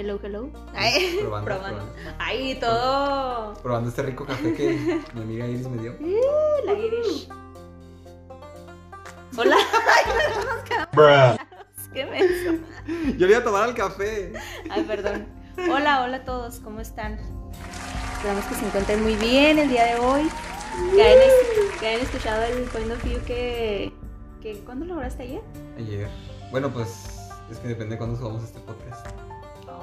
Hello, hello. Ay, Probando, probando. probando. Ay, todo. Probando este rico café que mi amiga Iris me dio. La Irish. Hola. ¿Qué menso. Yo le iba a tomar al café. Ay, perdón. Hola, hola a todos, ¿cómo están? Esperamos que se encuentren muy bien el día de hoy. Que hayan, que hayan escuchado el point of view que, que. ¿Cuándo lo lograste ayer? Ayer. Bueno, pues es que depende de cuándo subamos este podcast.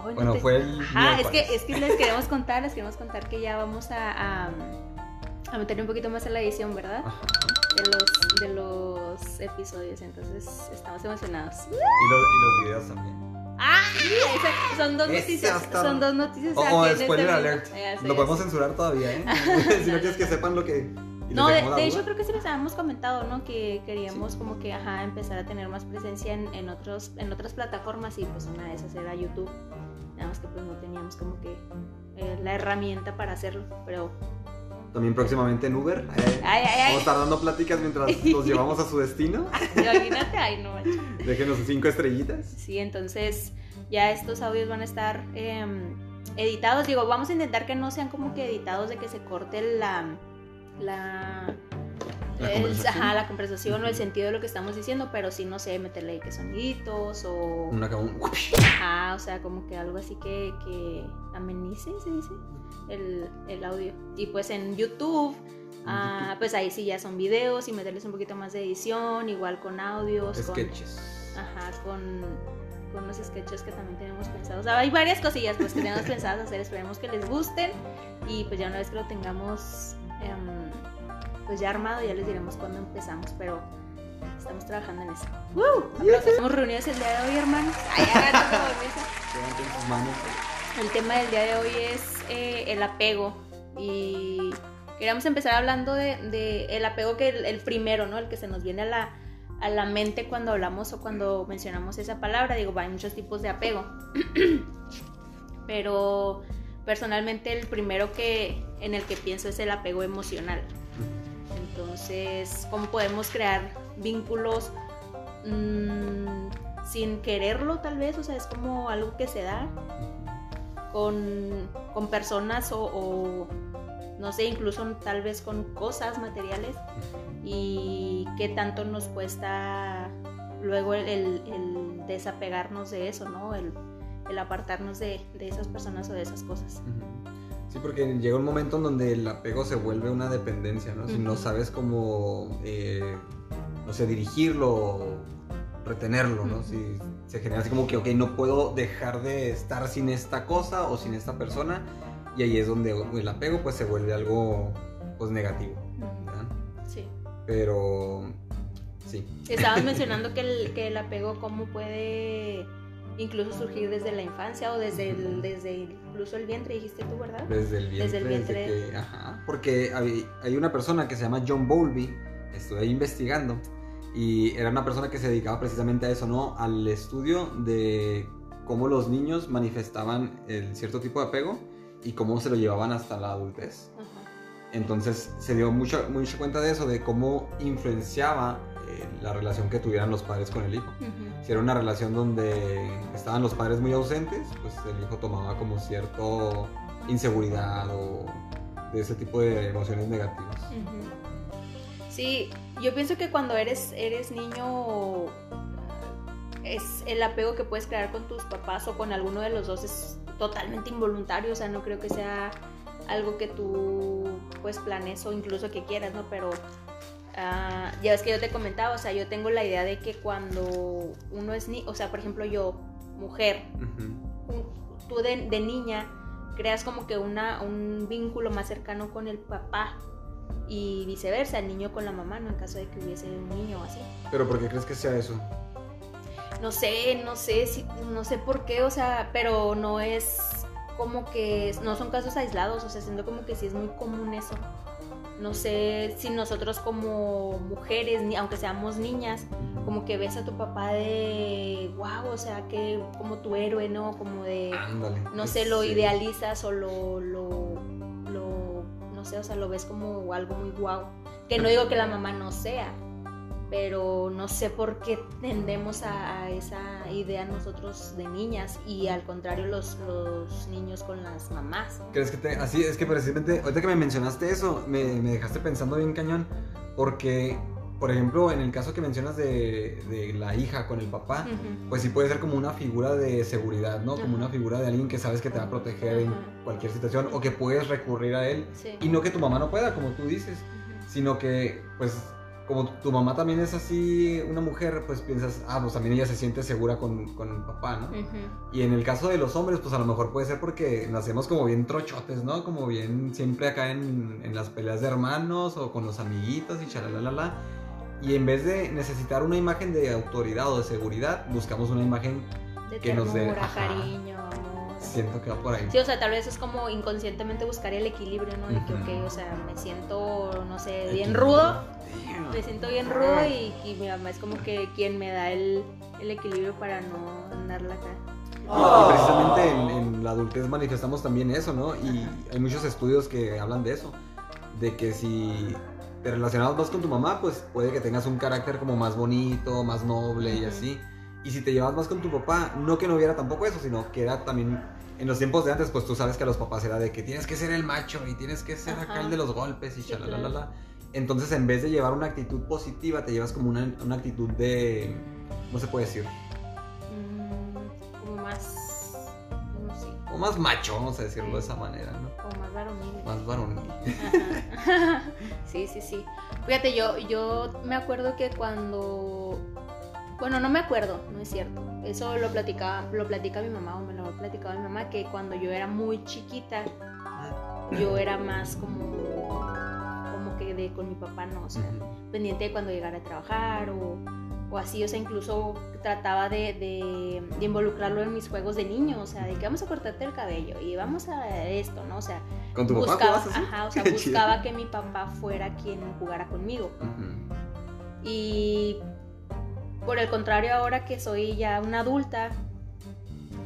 No Bueno, te- fue el Ajá, es que, es que les queremos contar, les queremos contar que ya vamos a, a, a meterle un poquito más en la edición, ¿verdad? Ajá. De los, de los episodios, entonces estamos emocionados. Y, los, y los videos también. ¡Ah! esa- son dos noticias, son dos noticias. O, o este spoiler video. alert. Lo podemos censurar todavía, ¿eh? si no quieres que sepan lo que. No, de, de hecho creo que sí les habíamos comentado, ¿no? Que queríamos como que, ajá, empezar a tener más presencia en, en, otros, en otras plataformas y pues una de esas era YouTube. Nada más que pues no teníamos como que eh, la herramienta para hacerlo, pero... También próximamente en Uber. eh, Ay, ay, Vamos a estar dando pláticas mientras los llevamos a su destino. Imagínate, ay, no manches. Déjenos cinco estrellitas. Sí, entonces ya estos audios van a estar em, editados. Digo, vamos a intentar que no sean como que editados de que se corte la... la La el- conversación. ajá, la conversación o el sentido de lo que estamos diciendo, pero sí, no sé, meterle que soniditos o... Una un... Ajá, o sea, como que algo así que, que amenice, se dice, el, el audio. Y pues en YouTube, ah, pues ahí sí ya son videos y meterles un poquito más de edición, igual con audios, con, sketches. ajá, con, con unos sketches que también tenemos pensados. O sea, hay varias cosillas pues que tenemos pensadas hacer, esperemos que les gusten y pues ya una vez que lo tengamos em, pues ya armado ya les diremos cuándo empezamos, pero estamos trabajando en eso. Estamos reunidos el día de hoy, hermanos. Ay, agárrense la mesa. Levanten sus manos. El tema del día de hoy es eh, el apego y queríamos empezar hablando de, de el apego que el, el primero, ¿no? El que se nos viene a la, a la mente cuando hablamos o cuando mencionamos esa palabra. Digo, hay muchos tipos de apego, pero personalmente el primero que en el que pienso es el apego emocional. Entonces, ¿cómo podemos crear vínculos mm, sin quererlo tal vez? O sea, es como algo que se da con, con personas o, o, no sé, incluso tal vez con cosas materiales y qué tanto nos cuesta luego el, el- el desapegarnos de eso, ¿no? El, el apartarnos de, de esas personas o de esas cosas. Sí, porque llega un momento en donde el apego se vuelve una dependencia, ¿no? Si no sabes cómo, eh, no sé, dirigirlo, retenerlo, ¿no? Ujú. Si se genera así como que, ok, no puedo dejar de estar sin esta cosa o sin esta persona, y ahí es donde el apego pues se vuelve algo pues negativo, ¿verdad? Sí. Pero, sí. Estabas mencionando que el, que el apego cómo puede incluso surgir desde la infancia o desde, el, desde incluso el vientre, dijiste tú, ¿verdad? Desde el vientre. Desde el vientre. que- ajá, porque hay, hay una persona que se llama John Bowlby, estuve investigando, y era una persona que se dedicaba precisamente a eso, ¿no? Al estudio de cómo los niños manifestaban el cierto tipo de apego y cómo se lo llevaban hasta la adultez. Ajá. Entonces se dio mucha, mucha cuenta de eso, de cómo influenciaba eh, la relación que tuvieran los padres con el hijo. Si era una relación donde estaban los padres muy ausentes, pues el hijo tomaba como cierto inseguridad o de ese tipo de emociones negativas. Sí, yo pienso que cuando eres, eres niño es el apego que puedes crear con tus papás o con alguno de los dos es totalmente involuntario, o sea, no creo que sea algo que tú pues planees o incluso que quieras, ¿no? Pero ah, ya ves que yo te comentaba, o sea, yo tengo la idea de que cuando uno es ni, o sea, por ejemplo, yo, mujer, Ujú. un- tú de, de niña creas como que una, un vínculo más cercano con el papá y viceversa, el niño con la mamá, ¿no? En caso de que hubiese un niño o así. Pero ¿por qué crees que sea eso? No sé, no sé, si, no sé por qué, o sea, pero no es como que, no son casos aislados, o sea, siento como que sí es muy común eso. No sé si nosotros como mujeres, ni, aunque seamos niñas, como que ves a tu papá de, wow, o sea, que como tu héroe, ¿no? Como de... Ándale. no pues, sé, lo sí. idealizas o lo, lo, lo- no sé, o sea, lo ves como algo muy guau. Que no digo que la mamá no sea, pero no sé por qué tendemos a, esa idea nosotros de niñas y al contrario los, los niños con las mamás. ¿Crees que te, así es que precisamente, ahorita que me mencionaste eso, me, me dejaste pensando bien cañón, porque por ejemplo, en el caso que mencionas de, de la hija con el papá, pues sí puede ser como una figura de seguridad, ¿no? Como una figura de alguien que sabes que te va a proteger en cualquier situación o que puedes recurrir a él. Y no que tu mamá no pueda, como tú dices, sino que, pues, como tu mamá también es así, una mujer, pues piensas, ah, pues también ella se siente segura con, con el papá, ¿no? Y en el caso de los hombres, pues a lo mejor puede ser porque nacemos como bien trochotes, ¿no? Como bien siempre acá en, en las peleas de hermanos o con los amiguitos y chalalala y en vez de necesitar una imagen de autoridad o de seguridad, buscamos una imagen que nos dé cariño, Siento que va por ahí. Sí, o sea, tal vez es como inconscientemente buscar el equilibrio, ¿no? De que, ok, o sea, me siento, no sé, bien rudo. Me siento bien rudo y, mi mamá es como que quien me da el, el equilibrio para no andarla acá. Y precisamente en, en, la adultez manifestamos también eso, ¿no? Y hay muchos estudios que hablan de eso, de que si te relacionas más con tu mamá, pues puede que tengas un carácter como más bonito, más noble y así. Y si te llevas más con tu papá, no que no hubiera tampoco eso, sino que era también en los tiempos de antes, pues tú sabes que a los papás era de que tienes que ser el macho y tienes que ser acá el de los golpes y sí, Entonces, en vez de llevar una actitud positiva, te llevas como una, una actitud de. ¿Cómo se puede decir? Mm, como más. No sé. O más macho, vamos a decirlo de esa manera, ¿no? O más varonil. Más varonil. sí, sí, sí. Fíjate, yo, yo me acuerdo que cuando. Bueno, no me acuerdo, no es cierto. Eso lo platicaba, lo platica mi mamá, o me lo ha platicado mi mamá, que cuando yo era muy chiquita, yo era más como. De con mi papá, no, o sea, pendiente de cuando llegara a trabajar o o así, o sea, incluso trataba de, de, involucrarlo en mis juegos de niño, o sea, de que vamos a cortarte el cabello y vamos a esto, ¿no? O sea, ¿Con tu buscaba, papá ajá, o sea, buscaba que mi papá fuera quien jugara conmigo. Y por el contrario, ahora que soy ya una adulta,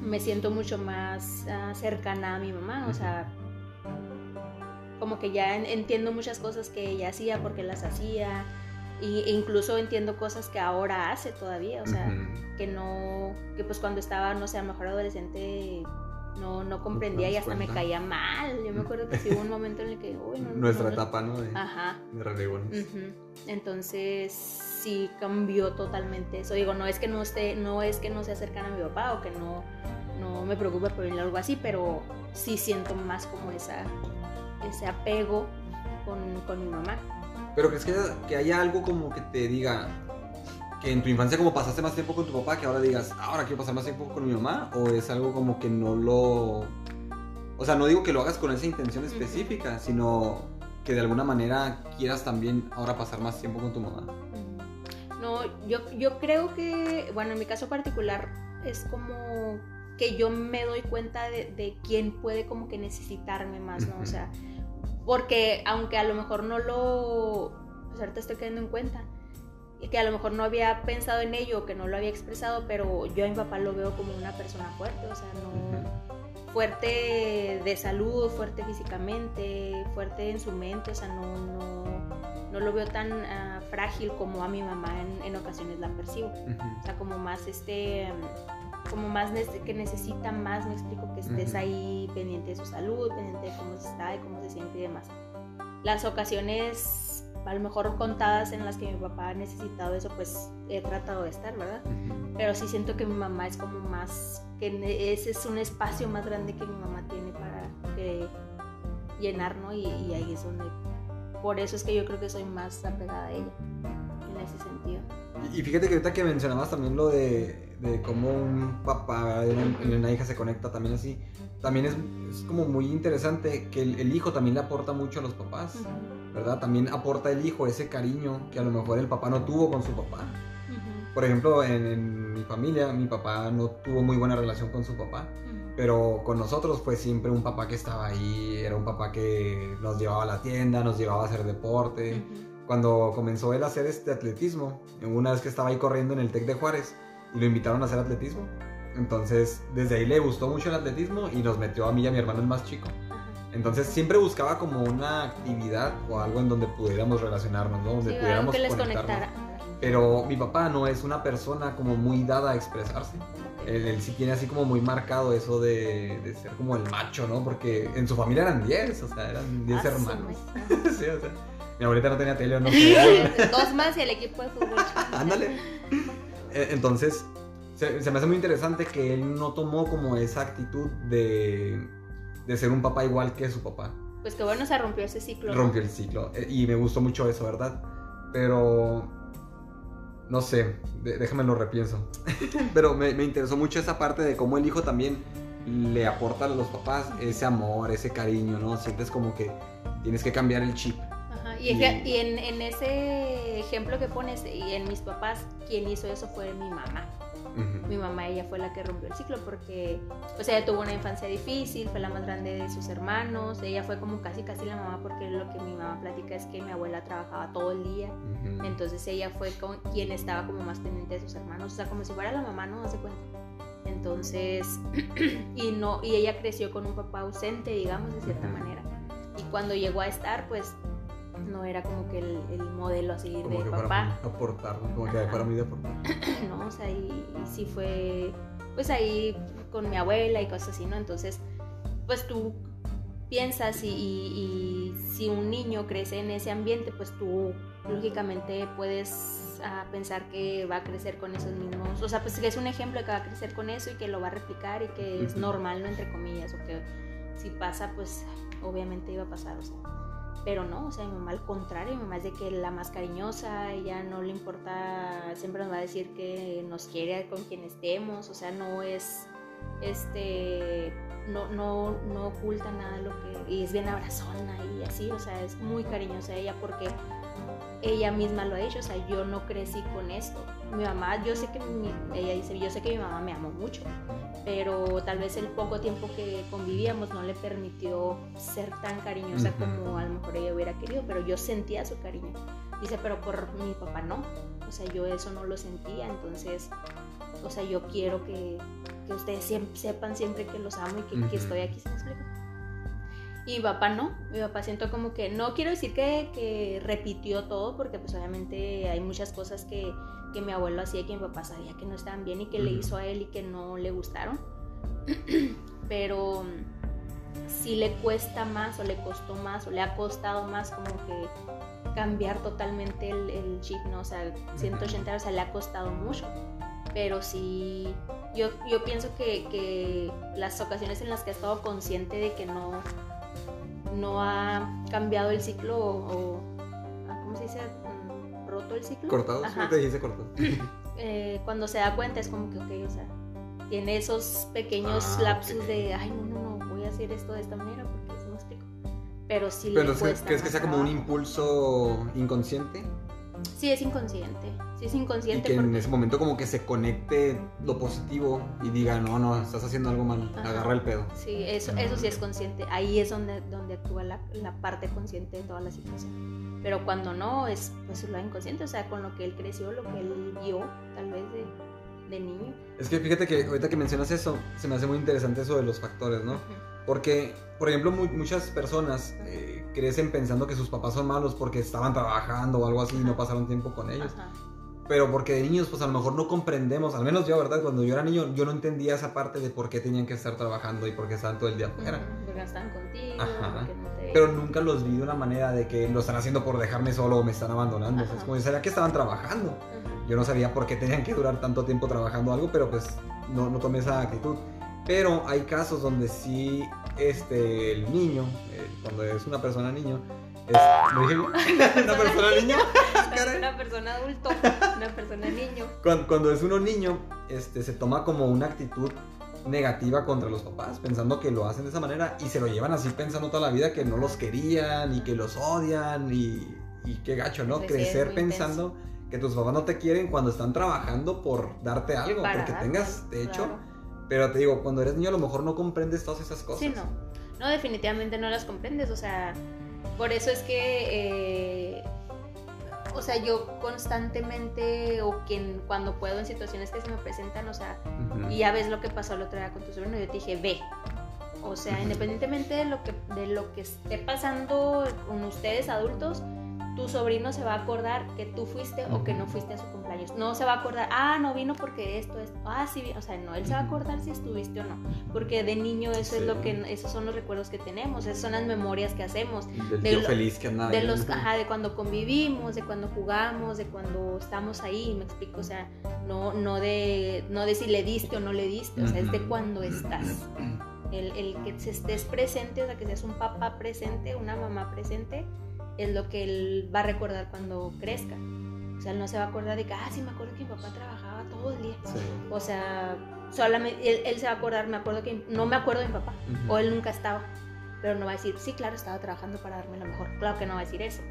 me siento mucho más ah, cercana a mi mamá, o sea, como que ya entiendo muchas cosas que ella hacía, porque las hacía e incluso entiendo cosas que ahora hace todavía, o sea, que no, que pues cuando estaba, no sé, a lo mejor adolescente no, no comprendía y hasta me caía mal. Yo me acuerdo que sí hubo un momento en el que, uy, no, Nuestra etapa, ¿no? De, Ajá. De Entonces, sí cambió totalmente eso. Digo, no es que no esté, no es que no se acercan a mi papá o que no, no me preocupe por él o algo así, pero sí siento más como esa, ese apego con, con mi mamá. Pero crees que, que haya algo como que te diga que en tu infancia como pasaste más tiempo con tu papá, que ahora digas, ahora quiero pasar más tiempo con mi mamá, o es algo como que no lo... O sea, no digo que lo hagas con esa intención específica, sino que de alguna manera quieras también ahora pasar más tiempo con tu mamá. No, yo, yo creo que, bueno, en mi caso particular es como que yo me doy cuenta de, de quién puede como que necesitarme más, ¿no? O sea, porque aunque a lo mejor no lo, pues ahorita estoy quedando en cuenta, que a lo mejor no había pensado en ello, que no lo había expresado, pero yo a mi papá lo veo como una persona fuerte, o sea, no fuerte de salud, fuerte físicamente, fuerte en su mente, o sea, no, no, no lo veo tan ah, frágil como a mi mamá en, en ocasiones la percibo, o sea, como más este como más que necesita más, me explico, que estés ahí pendiente de su salud, pendiente de cómo se está y cómo se siente y demás. Las ocasiones, a lo mejor contadas en las que mi papá ha necesitado eso, pues he tratado de estar, ¿verdad? Pero sí siento que mi mamá es como más, que ese es un espacio más grande que mi mamá tiene para que llenar, ¿no? Y, y ahí es donde, por eso es que yo creo que soy más apegada a ella, en ese sentido. Y fíjate que ahorita que mencionabas también lo de de cómo un papá y una, hija se conecta también así. También es, es como muy interesante que el, hijo también le aporta mucho a los papás, ¿verdad? También aporta el hijo ese cariño que a lo mejor el papá no tuvo con su papá. Por ejemplo, en, mi familia, mi papá no tuvo muy buena relación con su papá, pero con nosotros fue siempre un papá que estaba ahí, era un papá que nos llevaba a la tienda, nos llevaba a hacer deporte. Cuando comenzó él a hacer este atletismo, una vez que estaba ahí corriendo en el TEC de Juárez, y lo invitaron a hacer atletismo. Entonces, desde ahí le gustó mucho el atletismo y nos metió a mí y a mi hermano el más chico. Entonces, siempre buscaba como una actividad o algo en donde pudiéramos relacionarnos, ¿no? Donde pudiéramos que les conectara. Pero mi papá no es una persona como muy dada a expresarse. Él, él sí tiene así como muy marcado eso de, de ser como el macho, ¿no? Porque en su familia eran 10, o sea, eran 10 Ah, su hermanos. sí, o sea, mi abuelita no tenía tele, no sé. Dos más y el equipo de fútbol. Ándale. Eh, Entonces, se, se me hace muy interesante que él no tomó como esa actitud de, de ser un papá igual que su papá. Pues que bueno, se rompió ese ciclo. Rompió el ciclo. eh, Y me gustó mucho eso, ¿verdad? Pero... No sé, déjame lo repienso. Pero me, me interesó mucho esa parte de cómo el hijo también le aporta a los papás ese amor, ese cariño, ¿no? Sientes como que tienes que cambiar el chip. Y, y en, en ese ejemplo que pones, y en mis papás, quien hizo eso fue mi mamá. Ujú. Mi mamá, ella fue la que rompió el ciclo porque, pues ella tuvo una infancia difícil, fue la más grande de sus hermanos, ella fue como casi casi la mamá porque lo que mi mamá platica es que mi abuela trabajaba todo el día, Ujú. entonces ella fue con, quien estaba como más pendiente de sus hermanos, o sea, como si fuera la mamá, ¿no? Hace cuenta. Entonces, y no, y ella creció con un papá ausente, digamos, de cierta manera. Y cuando llegó a estar, pues no era como que el, el modelo así Como de que papá. para aportar, como que para mí de aportar. ¿no? O sea, y, y sí fue, pues ahí con mi abuela y cosas así, ¿no? Entonces, pues tú piensas y, y- y si un niño crece en ese ambiente, pues tú lógicamente puedes ah, pensar que va a crecer con esos mismos, o sea, pues que es un ejemplo de que va a crecer con eso y que lo va a replicar y que es normal, ¿no? Entre comillas, o que si pasa, pues obviamente iba a pasar, o sea. Pero no, o sea, mi mamá al contrario, mi mamá es de que la más cariñosa, ella no le importa, siempre nos va a decir que nos quiere con quien estemos, o sea, no es, este, no, no, no oculta nada lo que, y es bien abrazona y así, o sea, es muy cariñosa ella porque ella misma lo ha hecho, o sea, yo no crecí con esto. Mi mamá, yo sé que mi- ella dice, yo sé que mi mamá me amó mucho, pero tal vez el poco tiempo que convivíamos no le permitió ser tan cariñosa como a lo mejor ella hubiera querido, pero yo sentía su cariño. Dice, pero por mi papá no, o sea, yo eso no lo sentía, entonces, o sea, yo quiero que, que ustedes siem- sepan siempre que los amo y que, que estoy aquí, ¿se me explica? Y mi papá no, mi papá siento como que, no quiero decir que, que repitió todo, porque pues obviamente hay muchas cosas que, que mi abuelo hacía y que mi papá sabía que no estaban bien y que le hizo a él y que no le gustaron. Pero sí le cuesta más o le costó más o le ha costado más como que cambiar totalmente el, el chip, ¿no? O sea, 180 grados, o sea, le ha costado mucho. Pero sí, yo, yo pienso que, que las ocasiones en las que ha estado consciente de que no, no ha cambiado el ciclo o, o- ah, ¿cómo se dice? Mm, ¿Roto el ciclo? ¿Cortados? Ajá. te dijiste cortado. Eh, cuando se da cuenta es como que, ok, o sea, tiene esos pequeños Ah, lapsus de, ay, no, no, no, voy a hacer esto de esta manera porque se me explico. Pero sí Pero le es que- ¿crees que sea como un impulso inconsciente? Sí, es inconsciente. Sí, es Y inconsciente que en porque... ese momento como que se conecte lo positivo y diga, no, no, estás haciendo algo mal, Ajá. agarra el pedo. Sí, eso, eso sí es consciente. Ahí es donde, donde actúa la, la parte consciente de toda la situación. Pero cuando no, es pues lo inconsciente, o sea, con lo que él creció, lo que él vio, tal vez de, de niño. Es que fíjate que ahorita que mencionas eso, se me hace muy interesante eso de los factores, ¿no? Porque, por ejemplo, mu- muchas personas eh, crecen pensando que sus papás son malos porque estaban trabajando o algo así y no pasaron tiempo con ellos. Ajá. Pero porque de niños, pues a lo mejor no comprendemos, al menos yo, ¿verdad? Cuando yo era niño, yo no entendía esa parte de por qué tenían que estar trabajando y por qué estaban todo el día afuera. Porque están contigo, porque no te... Pero nunca los vi de una manera de que lo están haciendo por dejarme solo o me están abandonando. O sea, es como yo sabía que estaban trabajando. Yo no sabía por qué tenían que durar tanto tiempo trabajando algo, pero pues no, no tomé esa actitud. Pero hay casos donde sí, este, el niño, eh, cuando es una persona niño, es. ¿Una persona niño? Una persona adulto, una persona niño. Cuando, cuando es uno niño, este, se toma como una actitud negativa contra los papás, pensando que lo hacen de esa manera y se lo llevan así pensando toda la vida que no los querían y que los odian y, y qué gacho, ¿no? Sí, sí, Crecer muy pensando que tus papás no te quieren cuando están trabajando por darte algo, Para porque darte, tengas de hecho. claro. Pero te digo, cuando eres niño a lo mejor no comprendes todas esas cosas. Sí, no. No, definitivamente no las comprendes. O sea, por eso es que. eh, o sea, yo constantemente, o quien cuando puedo en situaciones que se me presentan, o sea, y ya ves lo que pasó el otro día con tu sobrino, yo te dije, ve. O sea, independientemente de lo que, de lo que esté pasando con ustedes adultos, tu sobrino se va a acordar que tú fuiste o que no fuiste a su cumpleaños. No se va a acordar, ah, no vino porque esto, esto, ah, sí, o sea, no, él se va a acordar si estuviste o no, porque de niño eso es lo que, esos son los recuerdos que tenemos, esas son las memorias que hacemos. Del de feliz que andaba. De los, ajá, de cuando convivimos, de cuando jugamos, de cuando estamos ahí, me explico, o sea, no, no de, no de si le diste o no le diste, o sea, es de cuando estás. El, el que estés presente, o sea, que seas un papá presente, una mamá presente, es lo que él va a recordar cuando crezca. O sea, él no se va a acordar de que, ah, sí, me acuerdo que mi papá trabajaba todo el día. O sea, solamente él, se va a acordar, me acuerdo que no me acuerdo de mi papá, o él nunca estaba. Pero no va a decir, sí, claro, estaba trabajando para darme lo mejor. Claro que no va a decir eso,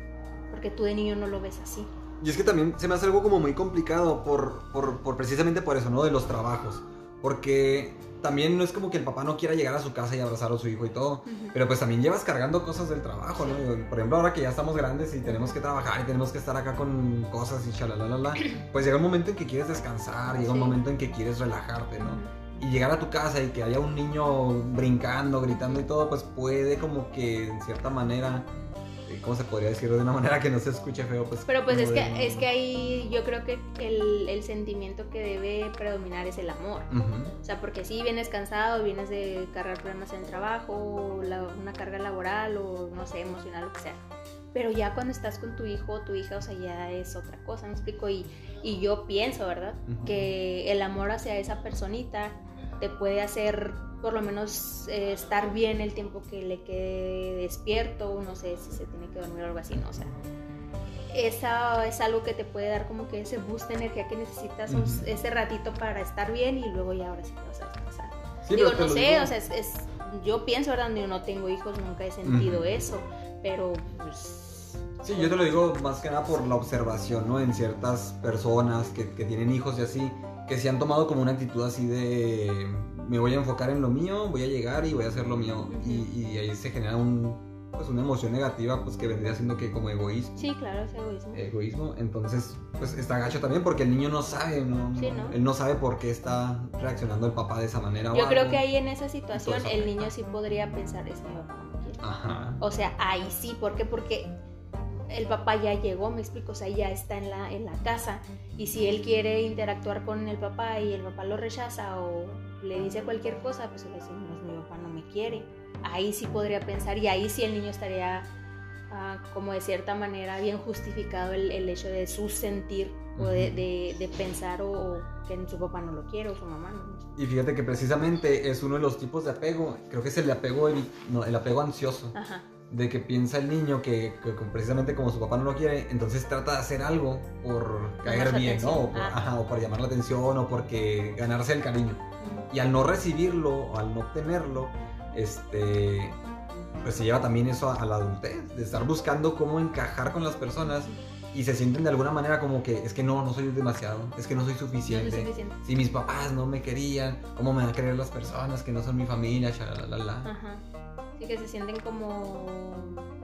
porque tú de niño no lo ves así. Y es que también se me hace algo como muy complicado por, por, por precisamente por eso, ¿no? De los trabajos. Porque también no es como que el papá no quiera llegar a su casa y abrazar a su hijo y todo, pero pues también llevas cargando cosas del trabajo, ¿no? Por ejemplo, ahora que ya estamos grandes y tenemos que trabajar y tenemos que estar acá con cosas y la pues llega un momento en que quieres descansar, llega un momento en que quieres relajarte, ¿no? Y llegar a tu casa y que haya un niño brincando, gritando y todo, pues puede como que en cierta manera ¿cómo se podría decir de una manera que no se escuche feo? Pues, Pero pues es que, es que ahí yo creo que el, el, sentimiento que debe predominar es el amor. O sea, porque si vienes cansado, vienes de cargar problemas en el trabajo, una carga laboral o no sé, emocional, lo que sea. Pero ya cuando estás con tu hijo o tu hija, o sea, ya es otra cosa, ¿me explico? Y, y yo pienso, ¿verdad? Que el amor hacia esa personita te puede hacer por lo menos eh, estar bien el tiempo que le quede despierto, no sé si se tiene que dormir o algo así, no o sea. Esa es algo que te puede dar como que ese boost de energía que necesitas ese ratito para estar bien y luego ya ahora sí te vas a descansar. digo, no sé, o sea, es, yo pienso, ¿verdad? Yo no tengo hijos, nunca he sentido eso, pero pues... Sí, yo te lo digo más que nada por la observación, ¿no? En ciertas personas que, que tienen hijos y así, que se han tomado como una actitud así de me voy a enfocar en lo mío, voy a llegar y voy a hacer lo mío. y, ahí se genera un, pues una emoción negativa, pues que vendría siendo que como egoísmo. Sí, claro, es egoísmo. Egoísmo, entonces, pues está gacho también porque el niño no sabe, ¿no? Sí, ¿no? Él no sabe por qué está reaccionando el papá de esa manera. Yo creo que ahí en esa situación el niño sí podría pensar, es mi papá. Ajá. O sea, ahí sí, ¿por qué? Porque el papá ya llegó, me explico, o sea, ya está en la, en la casa. Y si él quiere interactuar con el papá y el papá lo rechaza o le dice cualquier cosa, pues le dice, no, mi papá no me quiere. Ahí sí podría pensar y ahí sí el niño estaría ah, como de cierta manera bien justificado el, hecho de su sentir o de, pensar o, que su papá no lo quiere o su mamá no. Y fíjate que precisamente es uno de los tipos de apego, creo que es el apego, el apego ansioso. Ajá de que piensa el niño que, precisamente como su papá no lo quiere, entonces trata de hacer algo por caer bien, ¿no? Ah. O por, llamar la atención o porque ganarse el cariño. Y al no recibirlo o al no obtenerlo, este, pues se lleva también eso a, la adultez, de estar buscando cómo encajar con las personas y se sienten de alguna manera como que es que no, no soy demasiado, es que no soy suficiente. Si mis papás no me querían, ¿cómo me van a querer las personas que no son mi familia? Ajá y que se sienten como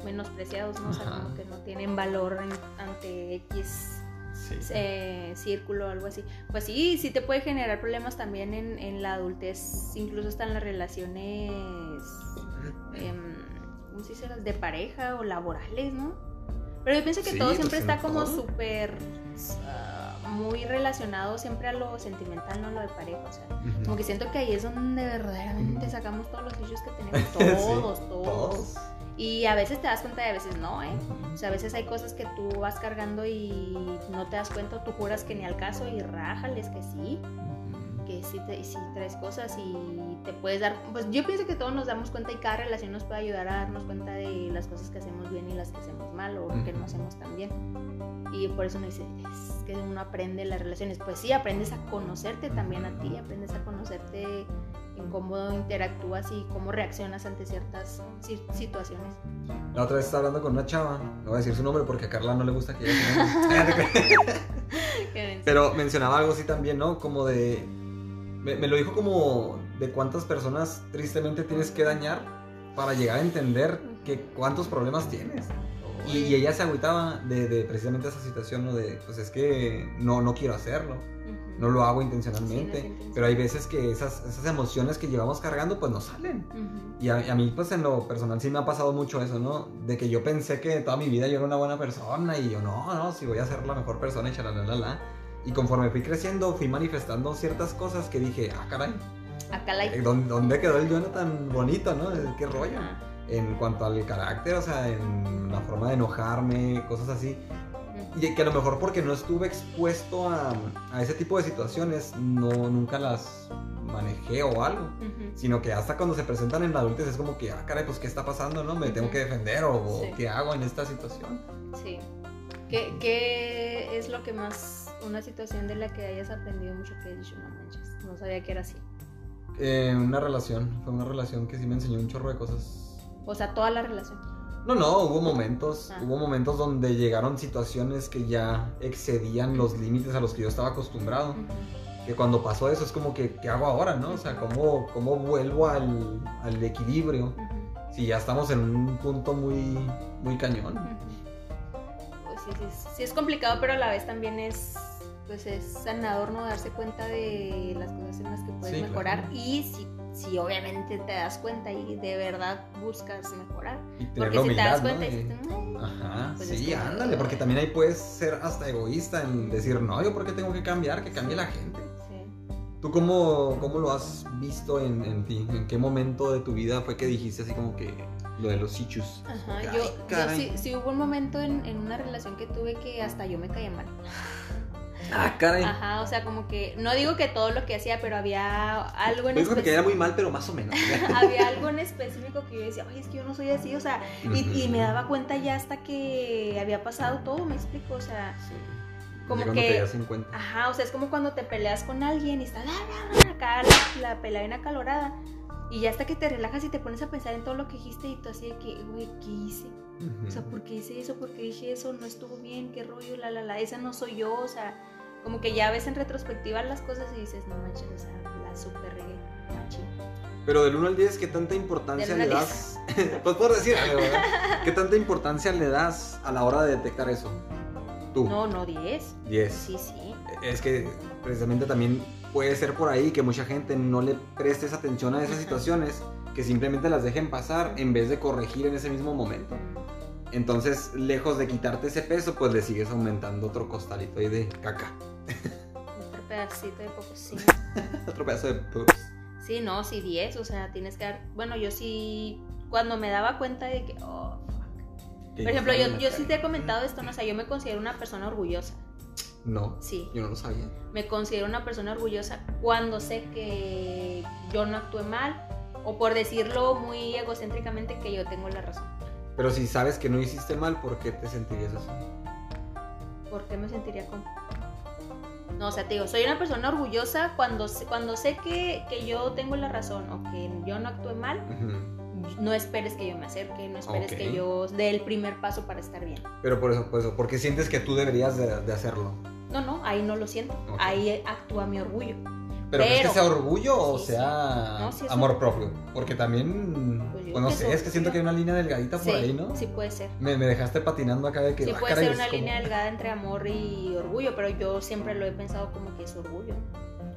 menospreciados, ¿no? O sea, como que no tienen valor ante X eh, círculo o algo así. Pues sí, sí te puede generar problemas también en, en la adultez, incluso hasta en las relaciones, eh, ¿cómo se dice? De pareja o laborales, ¿no? Pero yo pienso que todo siempre está como súper muy relacionado siempre a lo sentimental, no lo de pareja. O sea, como que siento que ahí es donde verdaderamente sacamos todos los issues que tenemos, todos, todos. Y a veces te das cuenta y a veces no, ¿eh? O sea, a veces hay cosas que tú vas cargando y no te das cuenta, tú juras que ni al caso y rájales que sí, que sí, te, sí traes cosas y te puedes dar, pues yo pienso que todos nos damos cuenta y cada relación nos puede ayudar a darnos cuenta de las cosas que hacemos bien y las que hacemos mal o que no hacemos tan bien. Y por eso me dice, es que uno aprende las relaciones. Pues sí, aprendes a conocerte también a ti, aprendes a conocerte en cómo interactúas y cómo reaccionas ante ciertas situaciones. La otra vez estaba hablando con una chava, no voy a decir su nombre porque a Carla no le gusta que ella Pero mencionaba algo así también, ¿no? Como de... Me, me lo dijo como de cuántas personas tristemente tienes que dañar para llegar a entender que cuántos problemas tienes. Y, ella se agüitaba de, precisamente esa situación, ¿no? De, pues es que no, no quiero hacerlo. no lo hago Sí, intencionalmente, no pero hay veces que esas, esas emociones que llevamos cargando pues no salen. Y a, a mí, pues en lo personal sí me ha pasado mucho eso, ¿no? De que yo pensé que toda mi vida yo era una buena persona y yo, no, no, si voy a ser la mejor persona y chalalala. Y conforme fui creciendo, fui manifestando ciertas cosas que dije, ah, caray, Acá la... eh, ¿dónde, dónde quedó el Jonathan bonito, no? ¿Qué rollo? En cuanto al carácter, o sea, en la forma de enojarme, cosas así. Y que a lo mejor porque no estuve expuesto a, a ese tipo de situaciones, no, nunca las manejé o algo sino que hasta cuando se presentan en la adultez es como que, ah, caray, pues, ¿qué está pasando, no? ¿Me tengo que defender o, o Sí. qué hago en esta situación? Sí. ¿Qué, ¿Qué es lo que más, una situación de la que hayas aprendido mucho que has dicho, no manches, no sabía que era así? Eh, una relación, fue una relación que sí me enseñó un chorro de cosas. O sea, toda la relación. No, no, hubo momentos, Ah. hubo momentos donde llegaron situaciones que ya excedían los límites a los que yo estaba acostumbrado. Que cuando pasó eso es como que, ¿qué hago ahora, no? O sea, ¿cómo, cómo vuelvo al, al equilibrio? Si ya estamos en un punto muy, muy cañón. Pues sí, sí, es- sí es complicado, pero a la vez también es, pues es sanador no darse cuenta de las cosas en las que puedes Sí, mejorar claro. y si, si obviamente te das cuenta y de verdad buscas mejorar. Y Porque si te das cuenta ¿no? y dices. Ajá, Pues sí, es ándale, porque también ahí puedes ser hasta egoísta en decir, no, yo porque tengo que cambiar, que cambie la gente. ¿Tú cómo, cómo lo has visto en, en ti? ¿En qué momento de tu vida fue que dijiste así como que lo de los ichus? Ajá, Ay, yo, yo sí, sí hubo un momento en, en una relación que tuve que hasta yo me caía mal. Ah, caray. Ajá, o sea, como que, no digo que todo lo que hacía, pero había algo en dijo que me caía específico. muy mal, pero más o menos. Había algo en específico que yo decía, ay, es que yo no soy así, o sea, y, y me daba cuenta ya hasta que había pasado todo, me explico, o sea, Sí. como que- te das en cuenta. ajá, o sea, es como cuando te peleas con alguien y está la, la, la, la, la pelea bien acalorada, y ya hasta que te relajas y te pones a pensar en todo lo que dijiste y tú así de que, güey, ¿qué hice? O sea, ¿por qué hice eso? ¿Por qué dije eso? No estuvo bien, qué rollo, la, la, la, esa no soy yo, o sea, como que ya ves en retrospectiva las cosas y dices, no manches, o sea, la super regué, machín. Pero del 1 al 10, ¿qué tanta importancia le das? pues por decir. ¿Qué tanta importancia le das a la hora de detectar eso? Tú. No, no 10. 10. Sí, sí. Es que precisamente también puede ser por ahí que mucha gente no le prestes atención a esas situaciones, que simplemente las dejen pasar en vez de corregir en ese mismo momento. Entonces, lejos de quitarte ese peso, pues le sigues aumentando otro costalito ahí de caca. Otro pedacito de sí. Otro pedazo de pups. Sí, no, sí 10, o sea, tienes que dar... Bueno, yo sí, cuando me daba cuenta de que, oh, fuck. Por ejemplo, yo, yo sí te he comentado esto, ¿no? O sea, yo me considero una persona orgullosa. No, Sí, yo no lo sabía. me considero una persona orgullosa cuando sé que yo no actué mal o por decirlo muy egocéntricamente que yo tengo la razón. Pero si sabes que no hiciste mal, ¿por qué te sentirías así? ¿Por qué me sentiría como? No, o sea, te digo, soy una persona orgullosa cuando, sé- cuando sé que, que yo tengo la razón o que yo no actué mal. No esperes que yo me acerque, no esperes que yo dé el primer paso para estar bien. Pero por eso, por eso, porque sientes que tú deberías de, de hacerlo. No, no, ahí no lo siento. Ok. Ahí actúa mi orgullo. Pero, ¿crees Pero- que sea orgullo o Sí, sí. sea No, sí es amor un- propio? Porque también, Pues pues no sé, es que siento que hay una línea delgadita por ahí, ¿no? sí puede ser. Me, me dejaste patinando acá de que... Sí ah, puede caray, ser es una como- línea delgada entre amor y orgullo, pero yo siempre lo he pensado como que es orgullo.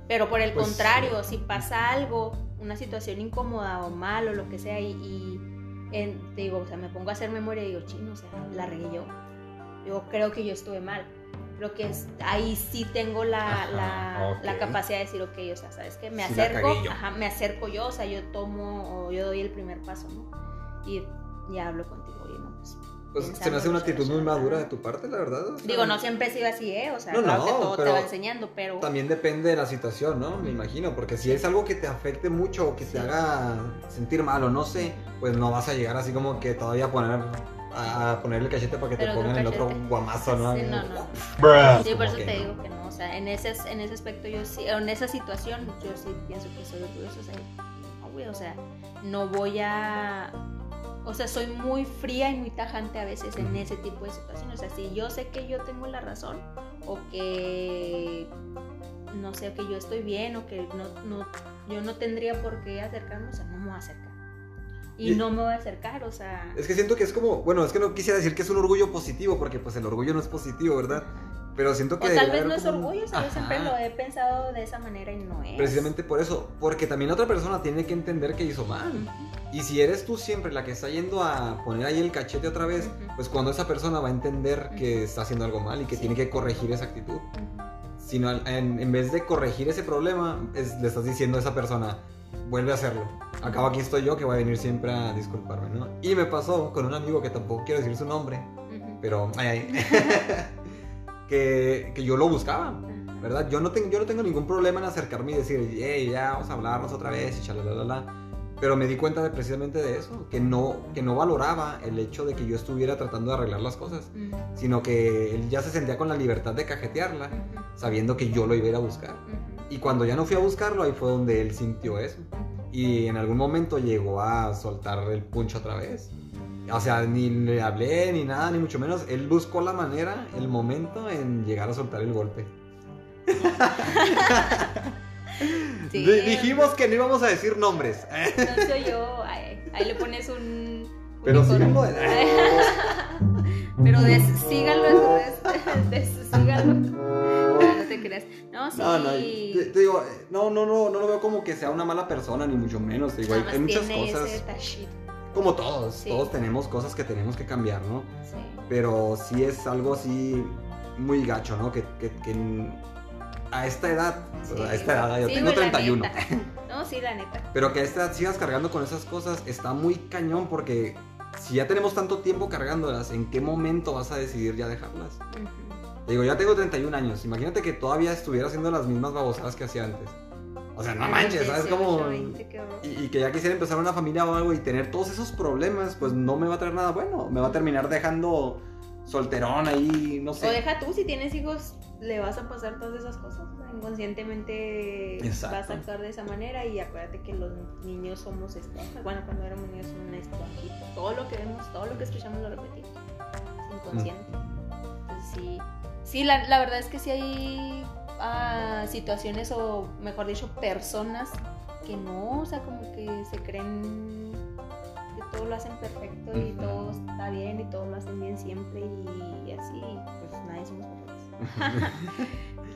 Pero por el Pues, contrario, si pasa algo, una situación incómoda o mal o lo que sea, y, y en- te digo, o sea, me pongo a hacer memoria y digo, chino, o sea, la regué yo. Yo creo que yo estuve mal. Creo que es, ahí sí tengo la, Ajá, la, capacidad de decir, ok, o sea, ¿sabes qué? Me Sí acerco, ajá, me acerco yo, o sea, yo tomo o yo doy el primer paso, ¿no? Y ya hablo contigo, oye, no, pues Pues se me hace una actitud muy madura de tu parte, la verdad. o sea, Digo, no siempre he sido así, ¿eh? O sea, No, claro no, que todo te pero va enseñando, pero... También depende de la situación, ¿no? Me imagino, porque si es algo que te afecte mucho o que Sí. te haga sentir mal o no sé, pues no vas a llegar así como que todavía a poner a a poner el cachete para que te El otro pongan el otro guamazo, ¿no? Sí, no, no. Pues Sí, por eso que te no. digo que no, o sea, en ese, en ese aspecto yo sí, en esa situación yo sí pienso que soy orgullosa, o sea, no, güey, o sea, no voy a... O sea, soy muy fría y muy tajante a veces en ese tipo de situaciones. O sea, si yo sé que yo tengo la razón o que, no sé, que yo estoy bien o que no, no, yo no tendría por qué acercarme, o sea, no me voy a acercar. Y Y- no me voy a acercar, o sea... Es que siento que es como, bueno, es que no quisiera decir que es un orgullo positivo, porque pues el orgullo no es positivo, ¿verdad? Pero siento que... O tal vez no es como un- orgullo, ¿sabes? Siempre lo he pensado de esa manera y no es. Precisamente por eso, porque también la otra persona tiene que entender que hizo mal. Ujú. Y si eres tú siempre la que está yendo a poner ahí el cachete otra vez, Ujú. pues cuando esa persona va a entender que Ujú. está haciendo algo mal y que Sí. tiene que corregir esa actitud. Sino en, en vez de corregir ese problema, es- le estás diciendo a esa persona, vuelve a hacerlo. Acabo aquí estoy yo que voy a venir siempre a disculparme, ¿no? Y me pasó con un amigo que tampoco quiero decir su nombre, Ujú. pero ay, ay, que, que yo lo buscaba. ¿verdad? Yo no, tengo, yo no tengo ningún problema en acercarme y decir, hey, ya, vamos a hablarnos otra vez y chalalala. Pero me di cuenta de precisamente de eso, que no, que no valoraba el hecho de que yo estuviera tratando de arreglar las cosas, Ujú. sino que él ya se sentía con la libertad de cajetearla, Ujú. sabiendo que yo lo iba a ir a buscar. Y cuando ya no fui a buscarlo, ahí fue donde él sintió eso. Y en algún momento llegó a soltar el puncho otra vez. O sea, ni le hablé ni nada, ni mucho menos. Él buscó la manera, el momento en llegar a soltar el golpe. Sí. Di- dijimos que no íbamos a decir nombres. No soy yo. Ay, ahí le pones un. Pero síganlo. Pero des- síganlo, des- des- síganlo. No, no te creas. No, sí. No, no, te, te digo, eh, no, no, no, no lo veo como que sea una mala persona, ni mucho menos. digo, hay, muchas cosas, como todos, Sí. todos tenemos cosas que tenemos que cambiar, ¿no? Sí. Pero sí es algo así muy gacho, ¿no? Que, que- que a esta edad, Sí. a esta edad, yo tengo güey, la 31, neta. No, sí, la neta. pero que a esta edad sigas cargando con esas cosas está muy cañón porque si ya tenemos tanto tiempo cargándolas, ¿en qué momento vas a decidir ya dejarlas? Ujú. Te digo, ya tengo 31 años, imagínate que todavía estuviera haciendo las mismas babosadas que hacía antes. O sea, no manches, ¿sabes 18, cómo? 20, qué horror. Y, y que ya quisiera empezar una familia o algo y tener todos esos problemas, pues no me va a traer nada bueno. Me va a terminar dejando solterón ahí, no sé. O deja tú, si tienes hijos, le vas a pasar todas esas cosas. Inconscientemente Exacto. vas a actuar de esa manera y acuérdate que los niños somos esponjas. Bueno, cuando éramos niños somos una esponjita. Todo lo que vemos, todo lo que escuchamos lo repetimos. Es inconsciente. Entonces sí, sí la, la verdad es que sí hay ah, situaciones o mejor dicho personas que no, o sea, como que se creen que todo lo hacen perfecto y todo está bien y todo lo hacen bien siempre y así, pues nadie somos perfectos.